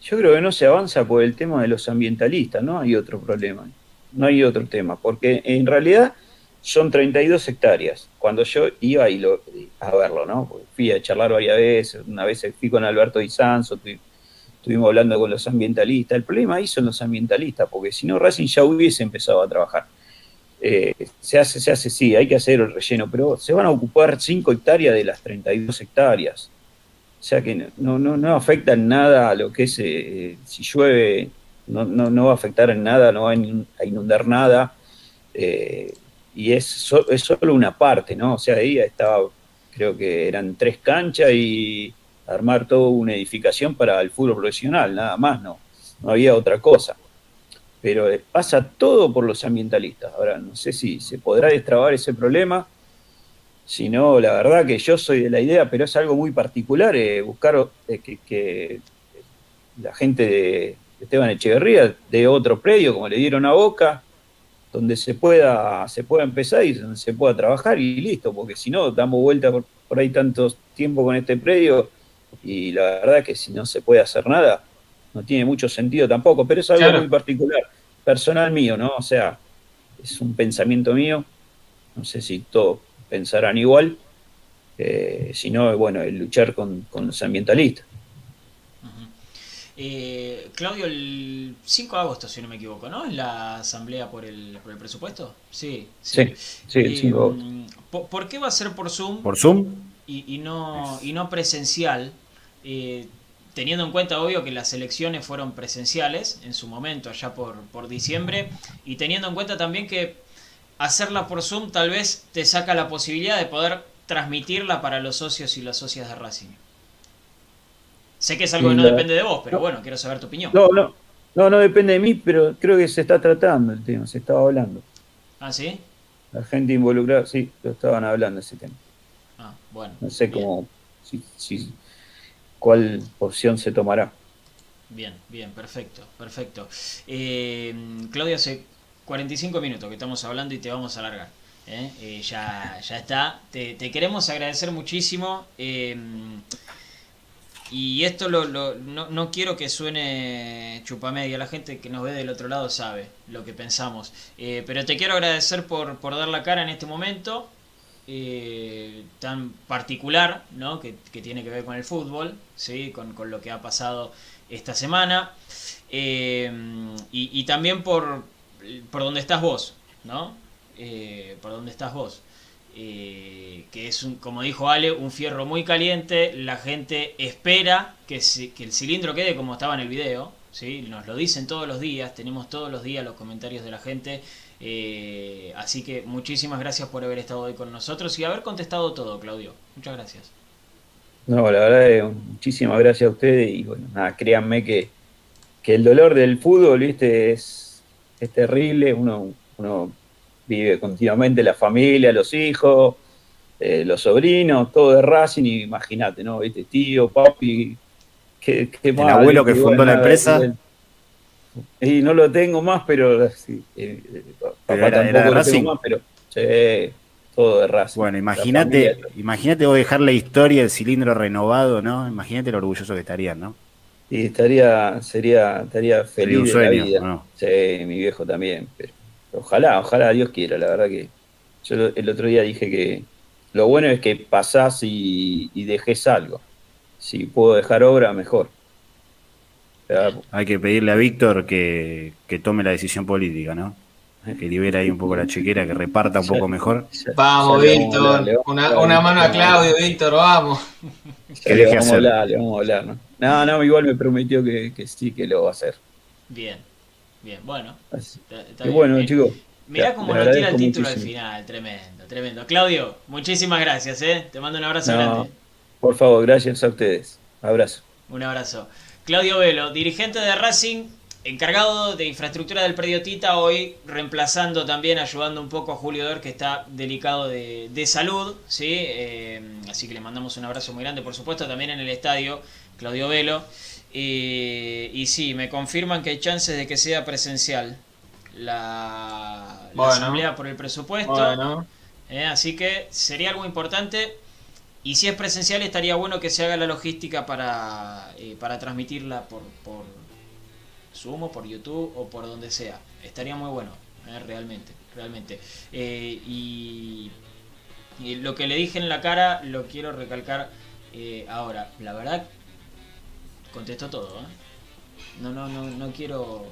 Yo creo que no se avanza por el tema de los ambientalistas, no hay otro problema, no hay otro tema, porque en realidad son 32 hectáreas. Cuando yo iba y lo, a verlo, ¿no? Fui a charlar varias veces, una vez fui con Alberto Di estu- estuvimos hablando con los ambientalistas. El problema ahí son los ambientalistas, porque si no Racing ya hubiese empezado a trabajar. Eh, se hace, se hace, sí, hay que hacer el relleno, pero se van a ocupar 5 hectáreas de las 32 hectáreas. O sea que no, no, no afecta en nada a lo que es, eh, si llueve, no, no, no va a afectar en nada, no va a in- a inundar nada. eh, y es, es solo una parte, ¿no? O sea, ahí estaba, creo que eran tres canchas y armar toda una edificación para el fútbol profesional, nada más, no, no había otra cosa. Pero eh, pasa todo por los ambientalistas. Ahora, no sé si se podrá destrabar ese problema. Si no, la verdad que yo soy de la idea, pero es algo muy particular, eh, buscar eh, que, que la gente de Esteban Echeverría de otro predio, como le dieron a Boca, donde se pueda, se pueda empezar y donde se pueda trabajar y listo, porque si no, damos vuelta por, por ahí tanto tiempo con este predio y la verdad que si no se puede hacer nada, no tiene mucho sentido tampoco, pero es algo Claro. muy particular, personal mío, ¿no? O sea, es un pensamiento mío, no sé si todos pensarán igual, eh, sino, bueno, el luchar con, con los ambientalistas. Eh, Claudio, el 5 de agosto, si no me equivoco, ¿no? Es la asamblea por el, por el presupuesto. Sí, Sí, sí, el Eh, 5 de agosto. ¿por, por qué va a ser por Zoom ¿Por Zoom? y, y no, y no presencial? Eh, teniendo en cuenta, obvio, que las elecciones fueron presenciales en su momento, allá por, por diciembre, y teniendo en cuenta también que hacerla por Zoom tal vez te saca la posibilidad de poder transmitirla para los socios y las socias de Racing. Sé que es algo que no depende de vos, pero no. bueno, quiero saber tu opinión. No, no, no, no depende de mí, pero creo que se está tratando el tema, se estaba hablando. ¿Ah, sí? La gente involucrada, sí, lo estaban hablando ese tema. Ah, bueno. No sé bien, cómo, si, si- cuál opción se tomará. Bien, bien, perfecto, perfecto. Eh, Claudio, hace 45 minutos que estamos hablando y te vamos a alargar. ¿eh? Eh, ya, ya está. Te, te queremos agradecer muchísimo. eh, y esto lo, lo- no, no quiero que suene chupamedia. La gente que nos ve del otro lado sabe lo que pensamos. Eh, pero te quiero agradecer por, por dar la cara en este momento eh, tan particular, ¿no? Que, tiene que ver con el fútbol, ¿sí? con, con lo que ha pasado esta semana. Eh, y, también por, por donde estás vos, ¿no? Eh, por donde estás vos. Que es, un, como dijo Ale, un fierro muy caliente. La gente espera que, que el cilindro quede como estaba en el video. ¿sí? Nos lo dicen todos los días, tenemos todos los días los comentarios de la gente. Eh, así que muchísimas gracias por haber estado hoy con nosotros y haber contestado todo, Claudio. Muchas gracias. No, la verdad, es muchísimas gracias a ustedes y bueno, nada, créanme que, que el dolor del fútbol, viste, es, es terrible. Uno, uno vive continuamente la familia, los hijos, eh, los sobrinos, todo de Racing, y imagínate, ¿no? Viste, tío, papi, qué, qué El abuelo que fundó la empresa. Y no lo tengo más, pero sí, eh, eh, papá Pero era- tampoco era lo tengo más, pero todo de Racing. Bueno, imagínate, imagínate vos dejar la historia del cilindro renovado, ¿no? Imagínate lo orgulloso que estarían, ¿no? Y estaría, sería, estaría un feliz de la vida. ¿o no? Sí, mi viejo también. Pero ojalá, ojalá Dios quiera, la verdad que yo el otro día dije que lo bueno es que pasás y, y dejes algo. Si puedo dejar obra, mejor. Pero, Hay que pedirle a Víctor que, que tome la decisión política, ¿no? Que libera ahí un poco la chequera, que reparta un poco mejor. Vamos, Víctor. Una, una mano a Claudio, Víctor, vamos. Le vamos a hablar, le vamos a hablar, ¿no? No, no, igual me prometió que, que sí, que lo va a hacer. Bien, bien, bueno. Está- está que bien. bueno, Eh, chicos. Mirá cómo nos tira el título al final, tremendo, tremendo. Claudio, muchísimas gracias, ¿eh? Te mando un abrazo No, grande. por favor, gracias a ustedes. Abrazo. Un abrazo. Claudio Velo, dirigente de Racing, encargado de infraestructura del predio Tita, hoy reemplazando también, ayudando un poco a Julio Dor, que está delicado de, de salud, ¿sí? Eh, así que le mandamos un abrazo muy grande, por supuesto, también en el estadio, Claudio Velo. Eh, y sí, me confirman que hay chances de que sea presencial la, la Bueno. asamblea por el presupuesto. Bueno, Eh, así que sería algo importante. Y si es presencial, estaría bueno que se haga la logística para, eh, para transmitirla por, por Zoom o por YouTube o por donde sea. Estaría muy bueno, eh, realmente. realmente. Eh, y, y lo que le dije en la cara lo quiero recalcar ahora. La verdad, contestó todo. ¿eh? No, no, no, no quiero.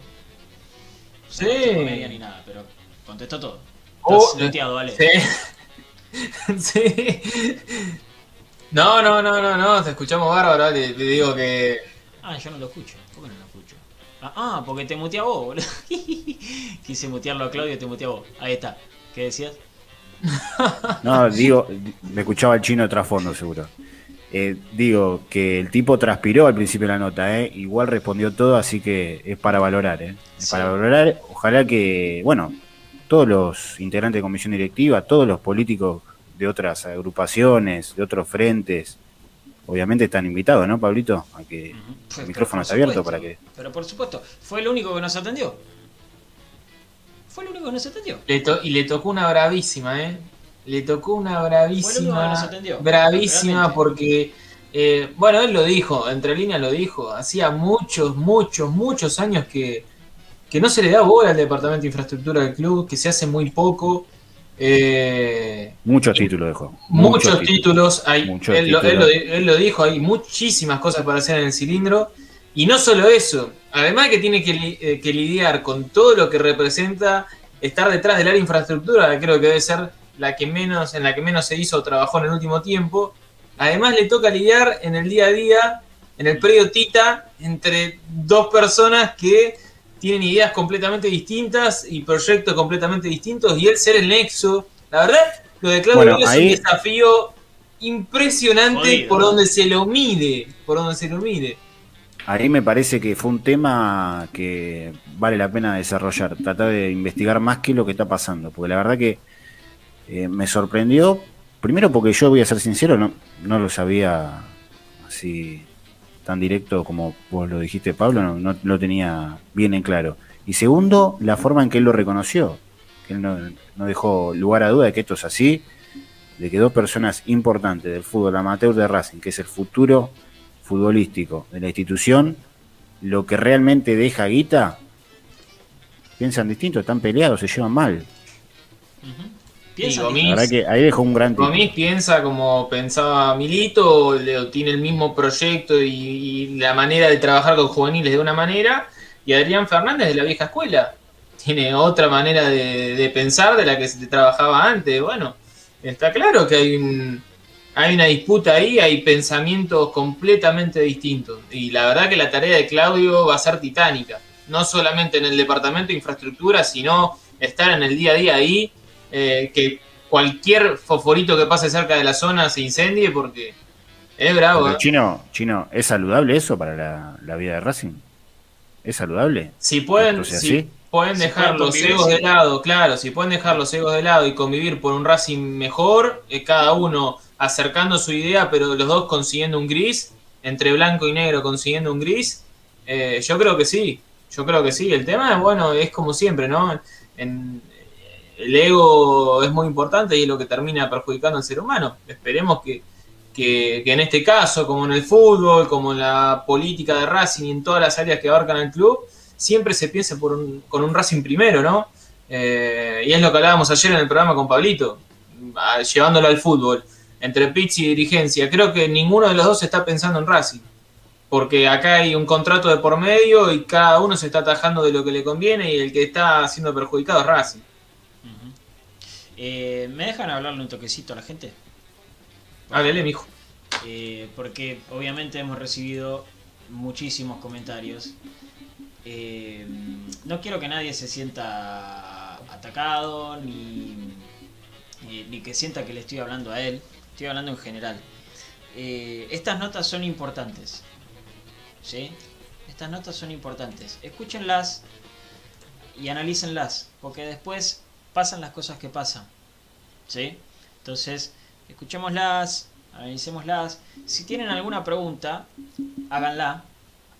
Sí. ser comedia ni nada, pero contestó todo. Oh, Estás muteado, vale. sí. sí. No, no, no, no, no, te escuchamos bárbaro, te, te digo que. Ah, yo no lo escucho. ¿Cómo no lo escucho? Ah, ah, porque te mutea vos, boludo. Quise mutearlo a Claudio, te mutea vos. Ahí está. ¿Qué decías? No, digo, me escuchaba el chino de trasfondo, seguro. Eh, digo que el tipo transpiró al principio de la nota, ¿eh? igual respondió todo, así que es para valorar. ¿eh? Es Sí. Para valorar, ojalá que, bueno, todos los integrantes de comisión directiva, todos los políticos de otras agrupaciones, de otros frentes, obviamente están invitados, ¿no, Pablito? A que el micrófono está abierto para que... Pero por supuesto, fue el único que nos atendió. Fue el único que nos atendió. Le y le tocó una bravísima, ¿eh? Le tocó una Fue lo único que bravísima. nos atendió, Bravísima realmente. porque, eh, bueno, él lo dijo, entre líneas lo dijo. Hacía muchos, muchos, muchos años que, que no se le da bola al departamento de infraestructura del club, que se hace muy poco. Eh, Muchos títulos dejó. muchos títulos, hay, Muchos él, lo, él lo- títulos. él lo dijo, hay muchísimas cosas para hacer en el cilindro. Y no solo eso, además que tiene que, li- eh, que lidiar con todo lo que representa estar detrás de infraestructura, que creo que debe ser la que menos, en la que menos se hizo o trabajó en el último tiempo. Además le toca lidiar en el día a día, en el predio Tita, entre dos personas que tienen ideas completamente distintas y proyectos completamente distintos, y él ser el nexo. La verdad, lo de Claudio Bueno, es un desafío impresionante Jodido, por donde se lo mide, por donde se lo mide. Ahí me parece que fue un tema que vale la pena desarrollar, tratar de investigar más qué es lo que está pasando, porque la verdad que eh, me sorprendió, primero porque yo voy a ser sincero, no, no lo sabía así tan directo como vos lo dijiste Pablo, no, no lo tenía bien en claro. Y segundo, la forma en que él lo reconoció, que él no, no dejó lugar a duda de que esto es así, de que dos personas importantes del fútbol amateur de Racing, que es el futuro futbolístico de la institución, lo que realmente deja guita, piensan distinto, están peleados, se llevan mal. Piensa. La verdad que ahí dejó un gran. Gomis piensa como pensaba Milito, tiene el mismo proyecto y, y la manera de trabajar con juveniles de una manera, y Adrián Fernández de la vieja escuela. Tiene otra manera de, de pensar de la que se trabajaba antes. Bueno, está claro que hay, un, hay una disputa ahí, hay pensamientos completamente distintos. Y la verdad que la tarea de Claudio va a ser titánica. No solamente en el departamento de infraestructura, sino estar en el día a día ahí, eh, que cualquier fosforito que pase cerca de la zona se incendie porque es bravo. Pero, ¿eh? Chino, Chino, ¿es saludable eso para la, la vida de Racing? ¿Es saludable? Si pueden, si así. pueden dejar los egos de lado, claro, si pueden dejar los egos de lado y convivir por un Racing mejor, eh, cada uno acercando su idea, pero los dos consiguiendo un gris, entre blanco y negro consiguiendo un gris, eh, yo creo que sí, yo creo que sí. El tema, bueno, es como siempre, ¿no? En- el ego es muy importante y es lo que termina perjudicando al ser humano. Esperemos que, que, en este caso, como en el fútbol, como en la política de Racing y en todas las áreas que abarcan el club, siempre se piense por un- con un Racing primero, ¿no? Eh, y es lo que hablábamos ayer en el programa con Pablito, llevándolo al fútbol, entre Pizzi y dirigencia. Creo que ninguno de los dos está pensando en Racing, porque acá hay un contrato de por medio y cada uno se está atajando de lo que le conviene y el que está siendo perjudicado es Racing. Eh, ¿Me dejan hablarle un toquecito a la gente? Háblele, mijo. Eh, porque obviamente hemos recibido muchísimos comentarios. Eh, no quiero que nadie se sienta atacado ni, ni, ni que sienta que le estoy hablando a él. Estoy hablando en general. Eh, estas notas son importantes. ¿Sí? Estas notas son importantes. Escúchenlas y analícenlas. Porque después pasan las cosas que pasan. ¿Sí? Entonces, escuchémoslas, analicémoslas. Si tienen alguna pregunta, háganla.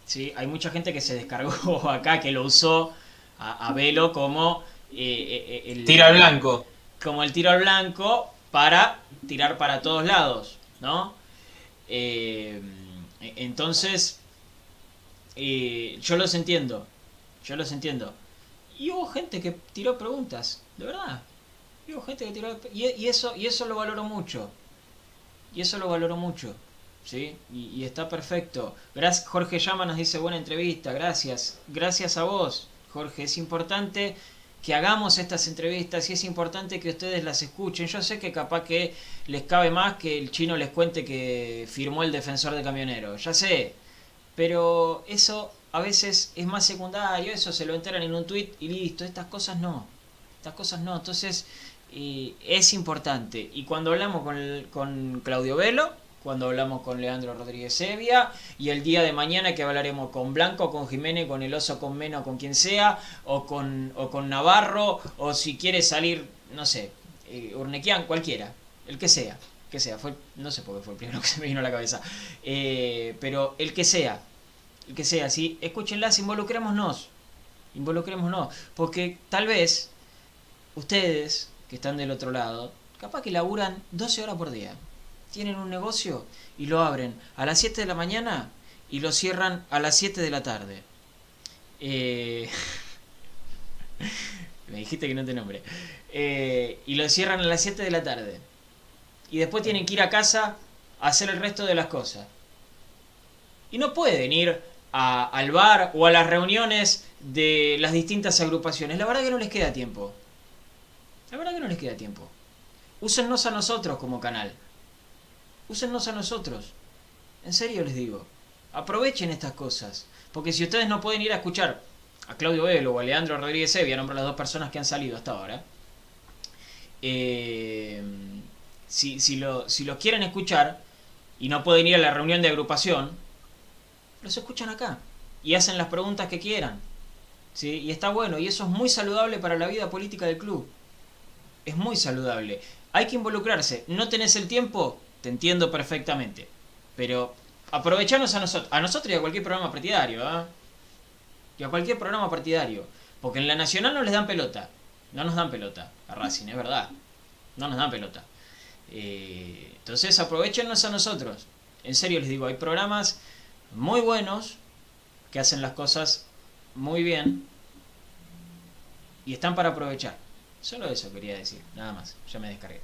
¿sí? Hay mucha gente que se descargó acá, que lo usó a, a Velo como eh, eh, el, Tira al blanco. como el tiro al blanco para tirar para todos lados, ¿no? Eh, entonces, eh, yo los entiendo, yo los entiendo. Y hubo gente que tiró preguntas, de verdad. Hubo gente que tiró y, y eso y eso lo valoro mucho. Y eso lo valoro mucho. ¿Sí? Y, y está perfecto. Gracias, Jorge Llama nos dice buena entrevista. Gracias. Gracias a vos, Jorge. Es importante que hagamos estas entrevistas y es importante que ustedes las escuchen. Yo sé que capaz que les cabe más que el chino les cuente que firmó el defensor de camionero. Ya sé. Pero eso a veces es más secundario, eso se lo enteran en un tweet y listo, estas cosas no, estas cosas no, entonces eh, es importante. Y cuando hablamos con, el- con Claudio Velo, cuando hablamos con Leandro Rodríguez Sevilla, y el día de mañana que hablaremos con Blanco, con Jiménez, con el Oso, con Meno, con quien sea, o con, o con Navarro, o si quiere salir, no sé, eh, Urnequian, cualquiera, el que sea, que sea, fue, no sé por qué fue el primero que se me vino a la cabeza, Eh, pero el que sea, el que sea, sí, escúchenlas, involucrémonos, involucrémonos, porque tal vez ustedes que están del otro lado, capaz que laburan 12 horas por día, tienen un negocio y lo abren a las 7 de la mañana y lo cierran a las 7 de la tarde. Eh, Me dijiste que no te nombre. Eh, y lo cierran a las 7 de la tarde. Y después tienen que ir a casa a hacer el resto de las cosas. Y no pueden ir al bar o a las reuniones de las distintas agrupaciones. La verdad que no les queda tiempo. La verdad que no les queda tiempo. Úsennos a nosotros como canal. Úsennos a nosotros. En serio les digo. Aprovechen estas cosas. Porque si ustedes no pueden ir a escuchar a Claudio Velo o a Leandro Rodríguez Evia, nombro las dos personas que han salido hasta ahora. eh, si, si, lo, si los quieren escuchar y no pueden ir a la reunión de agrupación, los escuchan acá y hacen las preguntas que quieran. ¿sí? Y está bueno, y eso es muy saludable para la vida política del club. Es muy saludable. Hay que involucrarse. ¿No tenés el tiempo? Te entiendo perfectamente. Pero aprovechanos a nosotros, a nosotros y a cualquier programa partidario, ¿ah? Y a cualquier programa partidario. Porque en la nacional no les dan pelota. No nos dan pelota a Racing, es verdad. No nos dan pelota. Eh, entonces aprovechenos a nosotros. En serio les digo, hay programas muy buenos que hacen las cosas muy bien y están para aprovechar. Solo eso quería decir, nada más. Ya me descargué.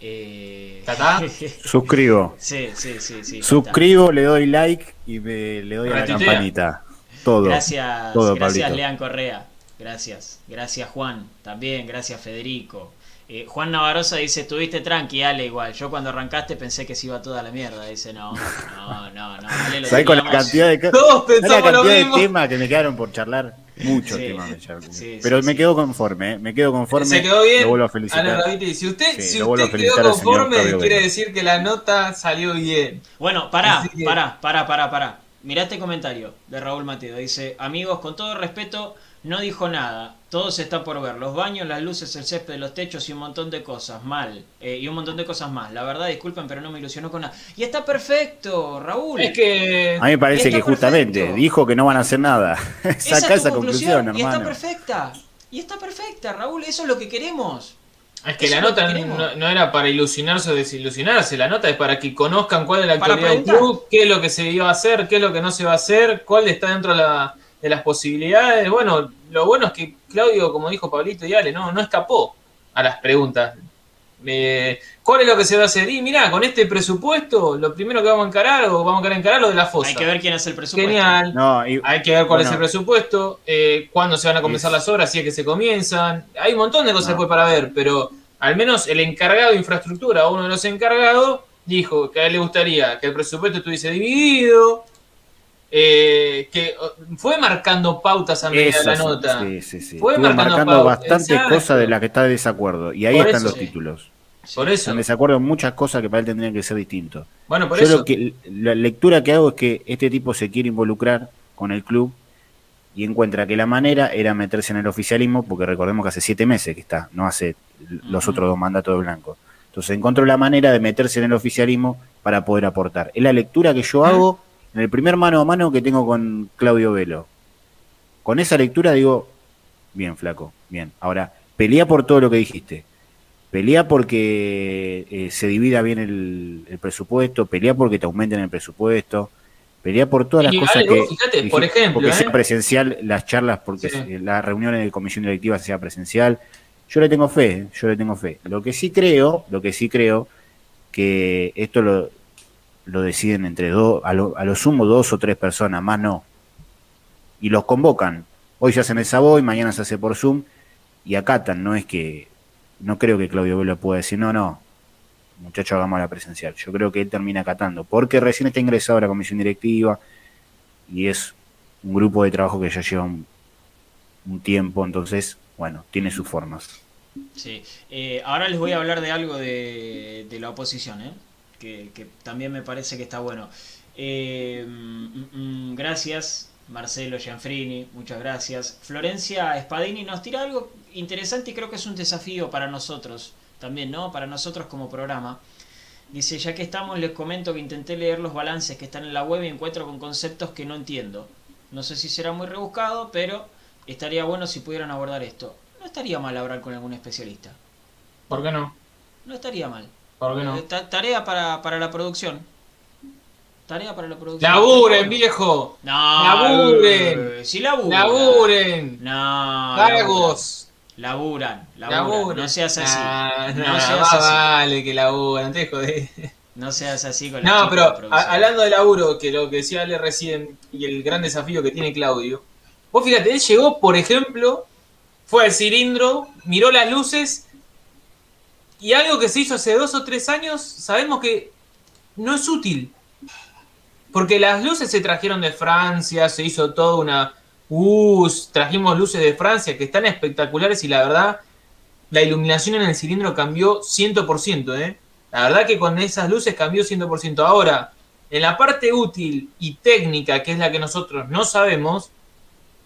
Eh... ¿Tatá? Suscribo. sí, sí, sí, sí. Suscribo, le doy like y me, le doy a la campanita. Todo. Gracias, todo, gracias Pablito. Lean Correa. Gracias. Gracias Juan. También, gracias Federico. Eh, Juan Navarrosa dice, estuviste tranqui, Ale, igual. Yo cuando arrancaste pensé que se iba toda la mierda. Dice, no, no, no, no. Ale lo ¿Sabés con la cantidad de, Todos ¿sabés la pensamos lo cantidad de mismo. temas que me quedaron por charlar? Muchos Sí. temas me. Sí, Pero sí, me sí. quedo conforme, ¿eh? me quedo conforme. Se quedó bien. Lo vuelvo a felicitar. Raviti, si usted, Sí, si lo vuelvo a usted felicitar quedó conforme, quiere Vela. decir que la nota salió bien. Bueno, pará, que- pará, pará, pará, pará. Mirá este comentario de Raúl Mateo. Dice, amigos, con todo respeto, no dijo nada. Todo se está por ver. Los baños, las luces, el césped de los techos y un montón de cosas. Mal. Eh, y un montón de cosas más. La verdad, disculpen, pero no me ilusionó con nada. Y está perfecto, Raúl. Es que A mí me parece que justamente perfecto. dijo que no van a hacer nada. Esa Saca es tu esa conclusión, Y está hermano. perfecta. Y está perfecta, Raúl. Eso es lo que queremos. Es que Eso la es nota que no, no era para ilusionarse o desilusionarse, la nota es para que conozcan cuál es la actualidad del club, qué es lo que se iba a hacer, qué es lo que no se va a hacer, cuál está dentro de, la- de las posibilidades. Bueno, lo bueno es que Claudio, como dijo Pablito y Ale, no, no escapó a las preguntas. Eh, ¿Cuál es lo que se va a hacer? Y mirá, con este presupuesto, lo primero que vamos a encarar, o vamos a encarar lo de la fosa. Hay que ver quién es el presupuesto. Genial. No, y- Hay que ver cuál Bueno. es el presupuesto, eh, cuándo se van a comenzar Es- las obras, si es que se comienzan. Hay un montón de cosas No. después para ver, pero al menos el encargado de infraestructura, uno de los encargados, dijo que a él le gustaría que el presupuesto estuviese dividido, eh, que oh, fue marcando pautas a medida de la nota. Sí, sí, sí. Fue Estuvo marcando bastantes cosas de las que está de desacuerdo. Y ahí Por están eso, los sí. títulos. Por eso. Están de desacuerdo en muchas cosas que para él tendrían que ser distintos. Bueno, por Yo eso. lo que, la lectura que hago es que este tipo se quiere involucrar con el club y encuentra que la manera era meterse en el oficialismo, porque recordemos que hace siete meses que está, no hace los otros dos mandatos de Blanco. Entonces encontró la manera de meterse en el oficialismo para poder aportar. Es la lectura que yo hago en el primer mano a mano que tengo con Claudio Velo. Con esa lectura digo, bien, flaco, bien. Ahora, pelea por todo lo que dijiste. Pelea porque eh, se divida bien el, el presupuesto, pelea porque te aumenten el presupuesto, pelea por todas las Y, cosas que... fíjate, dijiste, por ejemplo, porque ¿eh? sea presencial, las charlas, porque Sí. las reuniones de comisión directiva sea presencial. Yo le tengo fe, yo le tengo fe. Lo que sí creo, lo que sí creo, que esto lo, lo deciden entre dos, a lo, a lo sumo dos o tres personas, más no. Y los convocan. Hoy se hace en el Savoy, mañana se hace por Zoom y acatan, no es que, no creo que Claudio Velo pueda decir, no, no, muchacho, hagamos la presencial. Yo creo que él termina acatando, porque recién está ingresado a la comisión directiva y es un grupo de trabajo que ya lleva un, un tiempo, entonces, bueno, tiene sus formas. Sí. Eh, ahora les voy a hablar de algo de, de la oposición, ¿eh? Que, que también me parece que está bueno. Eh, mm, mm, gracias, Marcelo Gianfrini, muchas gracias. Florencia Spadini nos tira algo interesante y creo que es un desafío para nosotros también, ¿no? Para nosotros como programa. Dice, ya que estamos, les comento que intenté leer los balances que están en la web y encuentro con conceptos que no entiendo. No sé si será muy rebuscado, pero estaría bueno si pudieran abordar esto. No estaría mal hablar con algún especialista. ¿Por qué no? No estaría mal. ¿Por qué no? Eh, ta- Tarea para, para la producción. Tarea para la producción. ¡Laburen, viejo! No, ¡Laburen! eh, Si laburan. ¡Laburen! No. ¡Vagos! Laburan. Laburan. ¡Laburen! No seas así. Ah, no nah, seas así. vale que laburan, te jodés. No seas así con la No, pero de hablando de laburo, que lo que decía Ale recién, y el gran desafío que tiene Claudio. Vos fíjate, él llegó, por ejemplo, fue al cilindro, miró las luces, y algo que se hizo hace dos o tres años, sabemos que no es útil. Porque las luces se trajeron de Francia, se hizo toda una... Uh, trajimos luces de Francia que están espectaculares y la verdad, la iluminación en el cilindro cambió 100%, ¿eh? La verdad que con esas luces cambió 100%. Ahora, en la parte útil y técnica, que es la que nosotros no sabemos,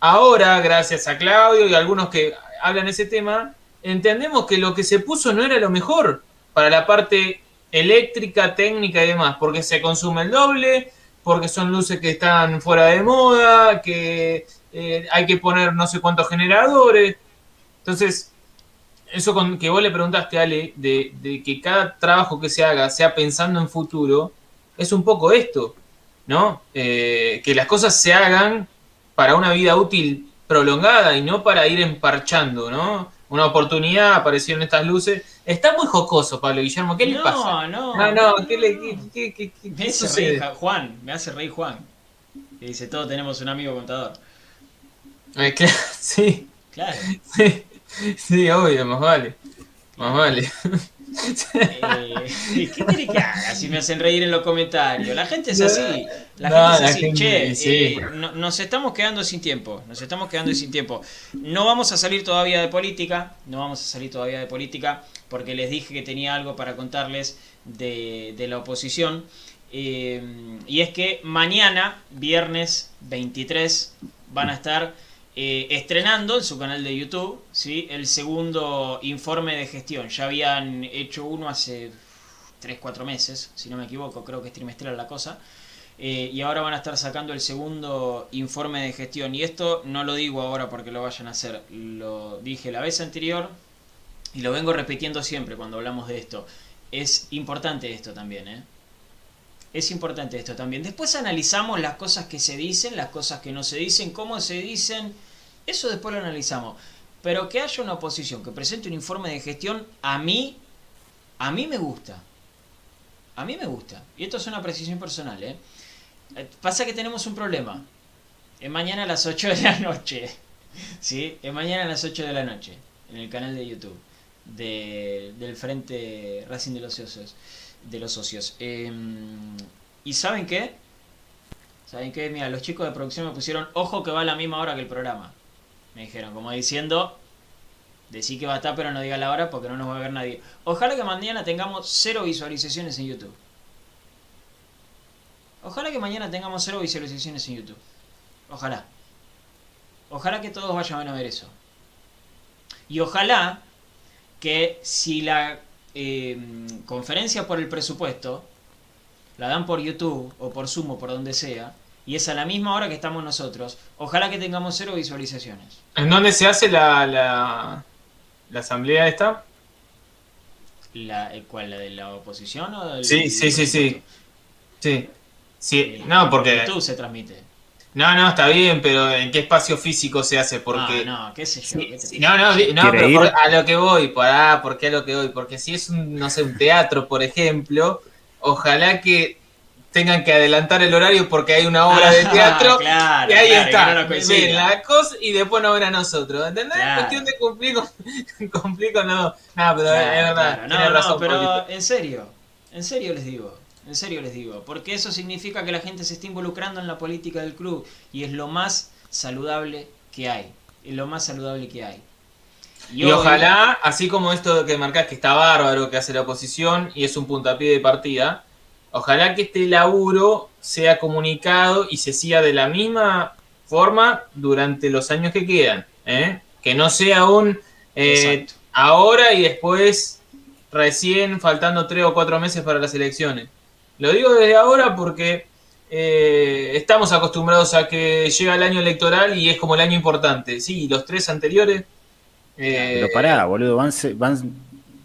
ahora, gracias a Claudio y a algunos que hablan ese tema, entendemos que lo que se puso no era lo mejor para la parte eléctrica, técnica y demás, porque se consume el doble, porque son luces que están fuera de moda, que eh, hay que poner no sé cuántos generadores. Entonces, eso con que vos le preguntaste, Ale, de, de que cada trabajo que se haga sea pensando en futuro, es un poco esto, ¿no? Eh, que las cosas se hagan para una vida útil prolongada y no para ir emparchando, ¿no? Una oportunidad, aparecieron estas luces. Está muy jocoso, Pablo Guillermo, ¿qué le pasa? No, No, no, ¿qué le qué, qué- qué- Me hace reír Juan, me hace reír Juan. Que dice, todos tenemos un amigo contador. Eh, claro, sí, Claro. sí, sí, obvio, más vale, más vale. Eh, ¿Qué quiere que haga si me hacen reír en los comentarios? La gente es así. La No, gente es así. gente- che, sí. eh, no- nos estamos quedando sin tiempo. Nos estamos quedando sin tiempo. No vamos a salir todavía de política. No vamos a salir todavía de política. Porque les dije que tenía algo para contarles de, de la oposición. Eh, y es que mañana, viernes 23, van a estar eh, estrenando en su canal de YouTube ¿sí? el segundo informe de gestión. Ya habían hecho uno hace 3-4 meses, si no me equivoco, creo que es trimestral la cosa. Eh, y ahora van a estar sacando el segundo informe de gestión. Y esto no lo digo ahora porque lo vayan a hacer, lo dije la vez anterior y lo vengo repitiendo siempre cuando hablamos de esto. Es importante esto también, ¿eh? Es importante esto también. Después analizamos las cosas que se dicen, las cosas que no se dicen, cómo se dicen. Eso después lo analizamos. Pero que haya una oposición que presente un informe de gestión, a mí, a mí me gusta. A mí me gusta. Y esto es una precisión personal, ¿eh? Eh, Pasa que tenemos un problema. Es mañana a las 8 de la noche. ¿Sí? Es mañana a las 8 de la noche. En el canal de YouTube. de- del Frente Racing de los Socios. De los socios. Eh, ¿Y saben qué? ¿Saben qué? Mira, los chicos de producción me pusieron, ojo que va a la misma hora que el programa. Me dijeron, como diciendo, decí que va a estar pero no diga la hora porque no nos va a ver nadie. Ojalá que mañana tengamos cero visualizaciones en YouTube. Ojalá que mañana tengamos cero visualizaciones en YouTube. Ojalá. Ojalá que todos vayan a ver eso. Y ojalá que si la eh, conferencia por el presupuesto la dan por YouTube o por Zoom o por donde sea, y es a la misma hora que estamos nosotros, ojalá que tengamos cero visualizaciones. ¿En dónde se hace la, la, la asamblea esta? La, eh, ¿Cuál? ¿La de la oposición o del Sí, sí, sí, sí. Sí. Sí, no, porque... YouTube se transmite. No, no, está bien, pero ¿en qué espacio físico se hace? Porque... Ah, no, qué sé yo. Qué te- no, no, no, ¿Quiere pero por- a lo que voy, pará, ¿por qué a lo que voy? Porque si es un, no sé, un teatro, por ejemplo, ojalá que tengan que adelantar el horario porque hay una obra de Ah, teatro claro, y ahí claro, está, que no ven la cosa y después no ven a nosotros, ¿entendés? Claro. cuestión de cumplir con, cumplir con los... No, pero es verdad, No, razón, no, pero en serio, en serio les digo, en serio les digo, porque eso significa que la gente se está involucrando en la política del club y es lo más saludable que hay. Es lo más saludable que hay. Y, hoy- ojalá, así como esto que marcás que está bárbaro, que hace la oposición y es un puntapié de partida, ojalá que este laburo sea comunicado y se siga de la misma forma durante los años que quedan. ¿eh? Que no sea un eh, ahora y después recién faltando tres o cuatro meses para las elecciones. Lo digo desde ahora porque eh, estamos acostumbrados a que llega el año electoral y es como el año importante. Sí, los tres anteriores. eh, Pero pará, boludo, van, van,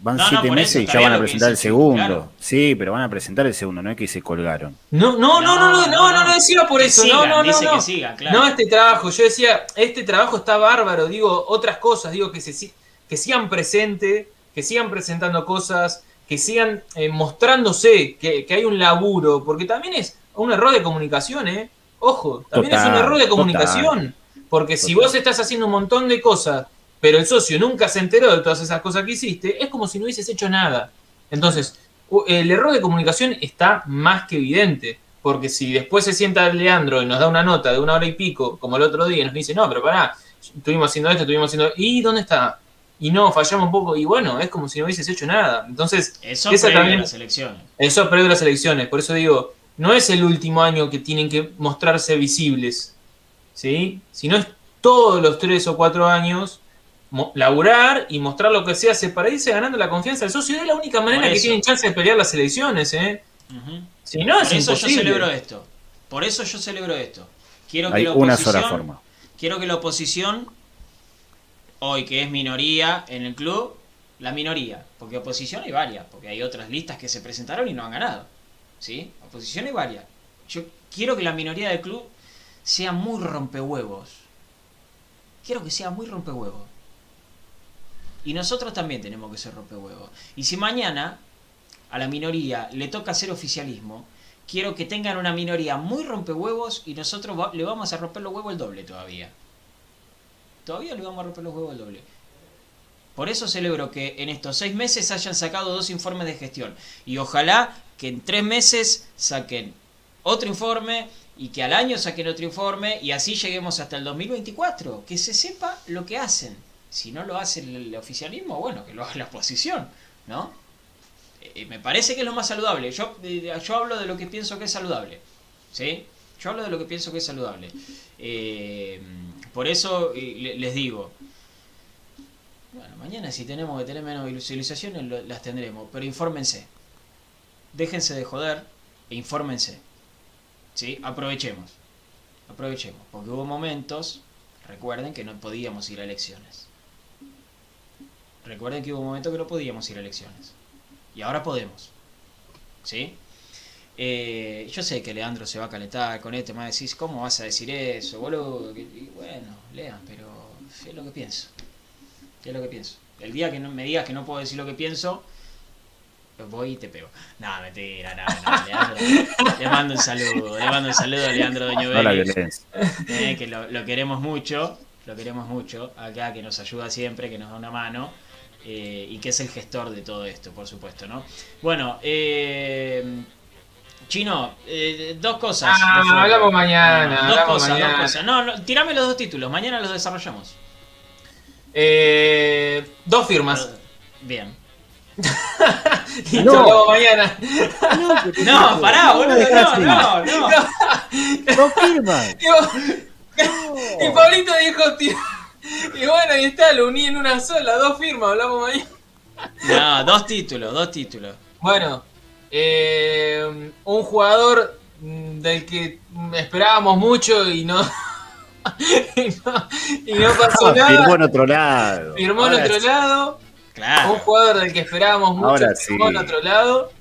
van No, no, siete por meses eso y ya van a presentar el segundo. claro. Sí, pero van a presentar el segundo, no es que se colgaron. No, no, no, no, no, no, no, no decía por eso. sigan, no, no, no, dice no. que sigan, claro. No, este trabajo, yo decía, este trabajo está bárbaro, digo otras cosas, digo que se que sigan presente, que sigan presentando cosas, que sigan eh, mostrándose, que, que hay un laburo, porque también es un error de comunicación, ¿eh? Ojo, también es un Total, error de total. comunicación, porque si Total. vos estás haciendo un montón de cosas, pero el socio nunca se enteró de todas esas cosas que hiciste, es como si no hubieses hecho nada. Entonces, el error de comunicación está más que evidente. Porque si después se sienta Leandro y nos da una nota de una hora y pico, como el otro día, y nos dice, no, pero pará, estuvimos haciendo esto, estuvimos haciendo. ¿Y dónde está? Y no, fallamos un poco. Y bueno, es como si no hubieses hecho nada. Entonces, Eso esa previo también- las elecciones. eso es previo a las elecciones. Por eso digo, no es el último año que tienen que mostrarse visibles. ¿Sí? Sino es todos los tres o cuatro años laburar y mostrar lo que se hace para irse ganando la confianza del socio. Es la única manera que eso. tienen chance de pelear las elecciones, ¿eh? Si no, es Por eso yo imposible. celebro esto. Por eso yo celebro esto. Quiero que Hay la una oposición, sola forma. quiero que la oposición, hoy que es minoría en el club, la minoría, porque oposición hay varias, porque hay otras listas que se presentaron y no han ganado. ¿Sí? Oposición hay varias. Yo quiero que la minoría del club sea muy rompehuevos. Quiero que sea muy rompehuevos. Y nosotros también tenemos que ser rompehuevos. Y si mañana a la minoría le toca hacer oficialismo, quiero que tengan una minoría muy rompehuevos y nosotros le vamos a romper los huevos el doble todavía. Todavía le vamos a romper los huevos el doble. Por eso celebro que en estos seis meses hayan sacado dos informes de gestión. Y ojalá que en tres meses saquen otro informe y que al año saquen otro informe y así lleguemos hasta el 2024. Que se sepa lo que hacen. Si no lo hace el, oficialismo, bueno, que lo haga la oposición, ¿no? Eh, me parece que es lo más saludable. Yo, yo hablo de lo que pienso que es saludable. ¿Sí? Yo hablo de lo que pienso que es saludable. Eh, por eso eh, le- les digo. Bueno, mañana si tenemos que tener menos visualizaciones las tendremos. Pero infórmense. Déjense de joder e infórmense. ¿Sí? Aprovechemos. Aprovechemos. Porque hubo momentos, recuerden que no podíamos ir a elecciones. Recuerden que hubo momentos que no podíamos ir a elecciones. Y ahora podemos. ¿Sí? Eh, yo sé que Leandro se va a calentar con esto, me va a decir, ¿cómo vas a decir eso, boludo? Y bueno, lean, pero es lo que pienso. Es lo que pienso. El día que no me digas que no puedo decir lo que pienso, voy y te pego. No, mentira, no, no, Leandro. le mando un saludo, le mando un saludo a Leandro Doño No eh, que lo, lo queremos mucho, lo queremos mucho, acá que nos ayuda siempre, que nos da una mano. Eh, y que es el gestor de todo esto, por supuesto, ¿no? Bueno, eh, Chino, eh, dos cosas. Ah, hablamos mañana, dos hablamos cosas, mañana. dos cosas. No, no, tirame los dos títulos, mañana los desarrollamos. Eh, dos firmas. Bien. Y No. hablamos mañana. No, pará, boludo, no, no, no. No firman. Y, y Pablito dijo, tío. Y bueno, y está, lo uní en una sola, dos firmas, hablamos mañana. No, dos títulos, dos títulos. Bueno, eh, un jugador mm, del que esperábamos mucho y no. y no, y no pasó Ah, Firmó en nada. otro lado. Firmó en otro sí. lado. Un Claro. jugador del que esperábamos mucho Ahora firmó sí. en otro lado.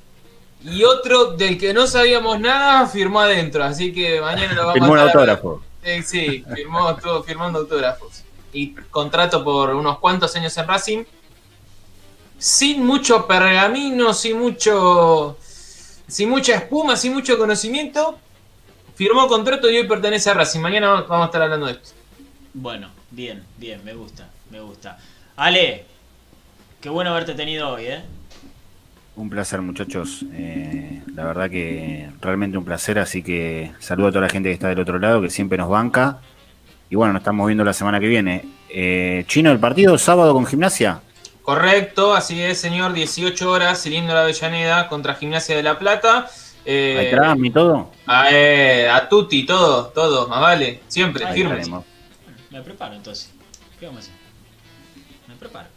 Y otro del que no sabíamos nada firmó adentro. Así que mañana lo vamos Firmó un a autógrafo. Eh, sí, firmó, estuvo firmando autógrafos. Y contrato por unos cuantos años en Racing. Sin mucho pergamino, sin mucho. Sin mucha espuma, sin mucho conocimiento. Firmó contrato y hoy pertenece a Racing. Mañana vamos a estar hablando de esto. Bueno, bien, bien, me gusta, me gusta. Ale, qué bueno haberte tenido hoy, ¿eh? Un placer, muchachos. Eh, la verdad que realmente un placer. Así que saludo a toda la gente que está del otro lado, que siempre nos banca. Y bueno, nos estamos viendo la semana que viene. Eh, Chino, el partido sábado con gimnasia. Correcto, así es, señor. 18 horas, Cilindro la Avellaneda contra Gimnasia de la Plata. Eh, ¿Hay tram y todo? a, eh, a Tutti, todo, todo, más vale. Siempre, Ahí firme. Me preparo entonces. ¿Qué vamos a hacer? Me preparo.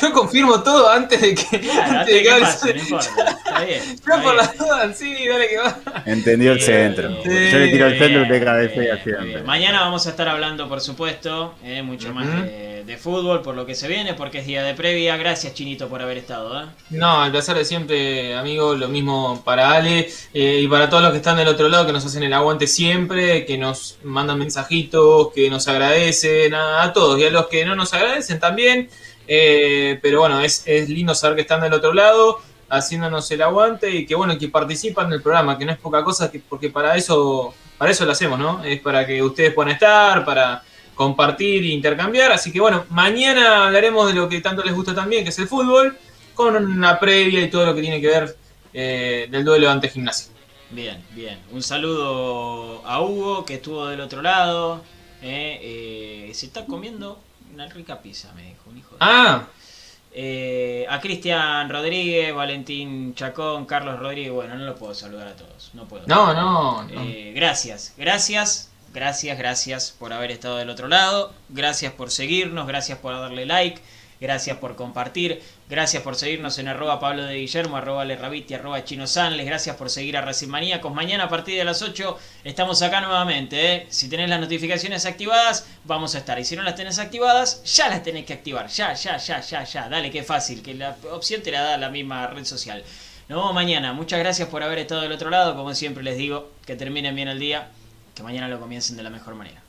Yo confirmo todo antes de que, Claro, antes de que que pase, no importa. Está bien. Yo está por las dudas, sí, dale que va. Entendió el centro. sí, Yo le tiro el centro y te cabecea siempre. Mañana vamos a estar hablando, por supuesto, eh, mucho más de, de fútbol, por lo que se viene, porque es día de previa. Gracias, Chinito, por haber estado. ¿eh? No, el placer de siempre, amigo. Lo mismo para Ale eh, y para todos los que están del otro lado, que nos hacen el aguante siempre, que nos mandan mensajitos, que nos agradecen, a, a todos. Y a los que no nos agradecen también. Eh, pero bueno, es, es lindo saber que están del otro lado, haciéndonos el aguante y que bueno, que participan del programa, que no es poca cosa, que, porque para eso, para eso lo hacemos, ¿no? Es para que ustedes puedan estar, para compartir e intercambiar. Así que bueno, mañana hablaremos de lo que tanto les gusta también, que es el fútbol, con una previa y todo lo que tiene que ver eh, del duelo ante gimnasia. Bien, bien. Un saludo a Hugo, que estuvo del otro lado. eh, eh, se está comiendo una rica pizza, me dijo un hijo de... Ah, Eh, a Cristian Rodríguez, Valentín Chacón, Carlos Rodríguez. Bueno, no lo puedo saludar a todos. No puedo. no, no, no. Eh, gracias, gracias, gracias, gracias por haber estado del otro lado, gracias por seguirnos, gracias por darle like, gracias por compartir, gracias por seguirnos en arroba Pablo de Guillermo, arroba Lerraviti, arroba Chino Sanles, gracias por seguir a Racing Maníacos. Mañana a partir de las 8 estamos acá nuevamente. ¿eh? Si tenés las notificaciones activadas, vamos a estar. Y si no las tenés activadas, ya las tenés que activar. Ya, ya, ya, ya, ya. Dale, qué fácil, que la opción te la da la misma red social. Nos vemos mañana. Muchas gracias por haber estado del otro lado. Como siempre les digo, que terminen bien el día, que mañana lo comiencen de la mejor manera.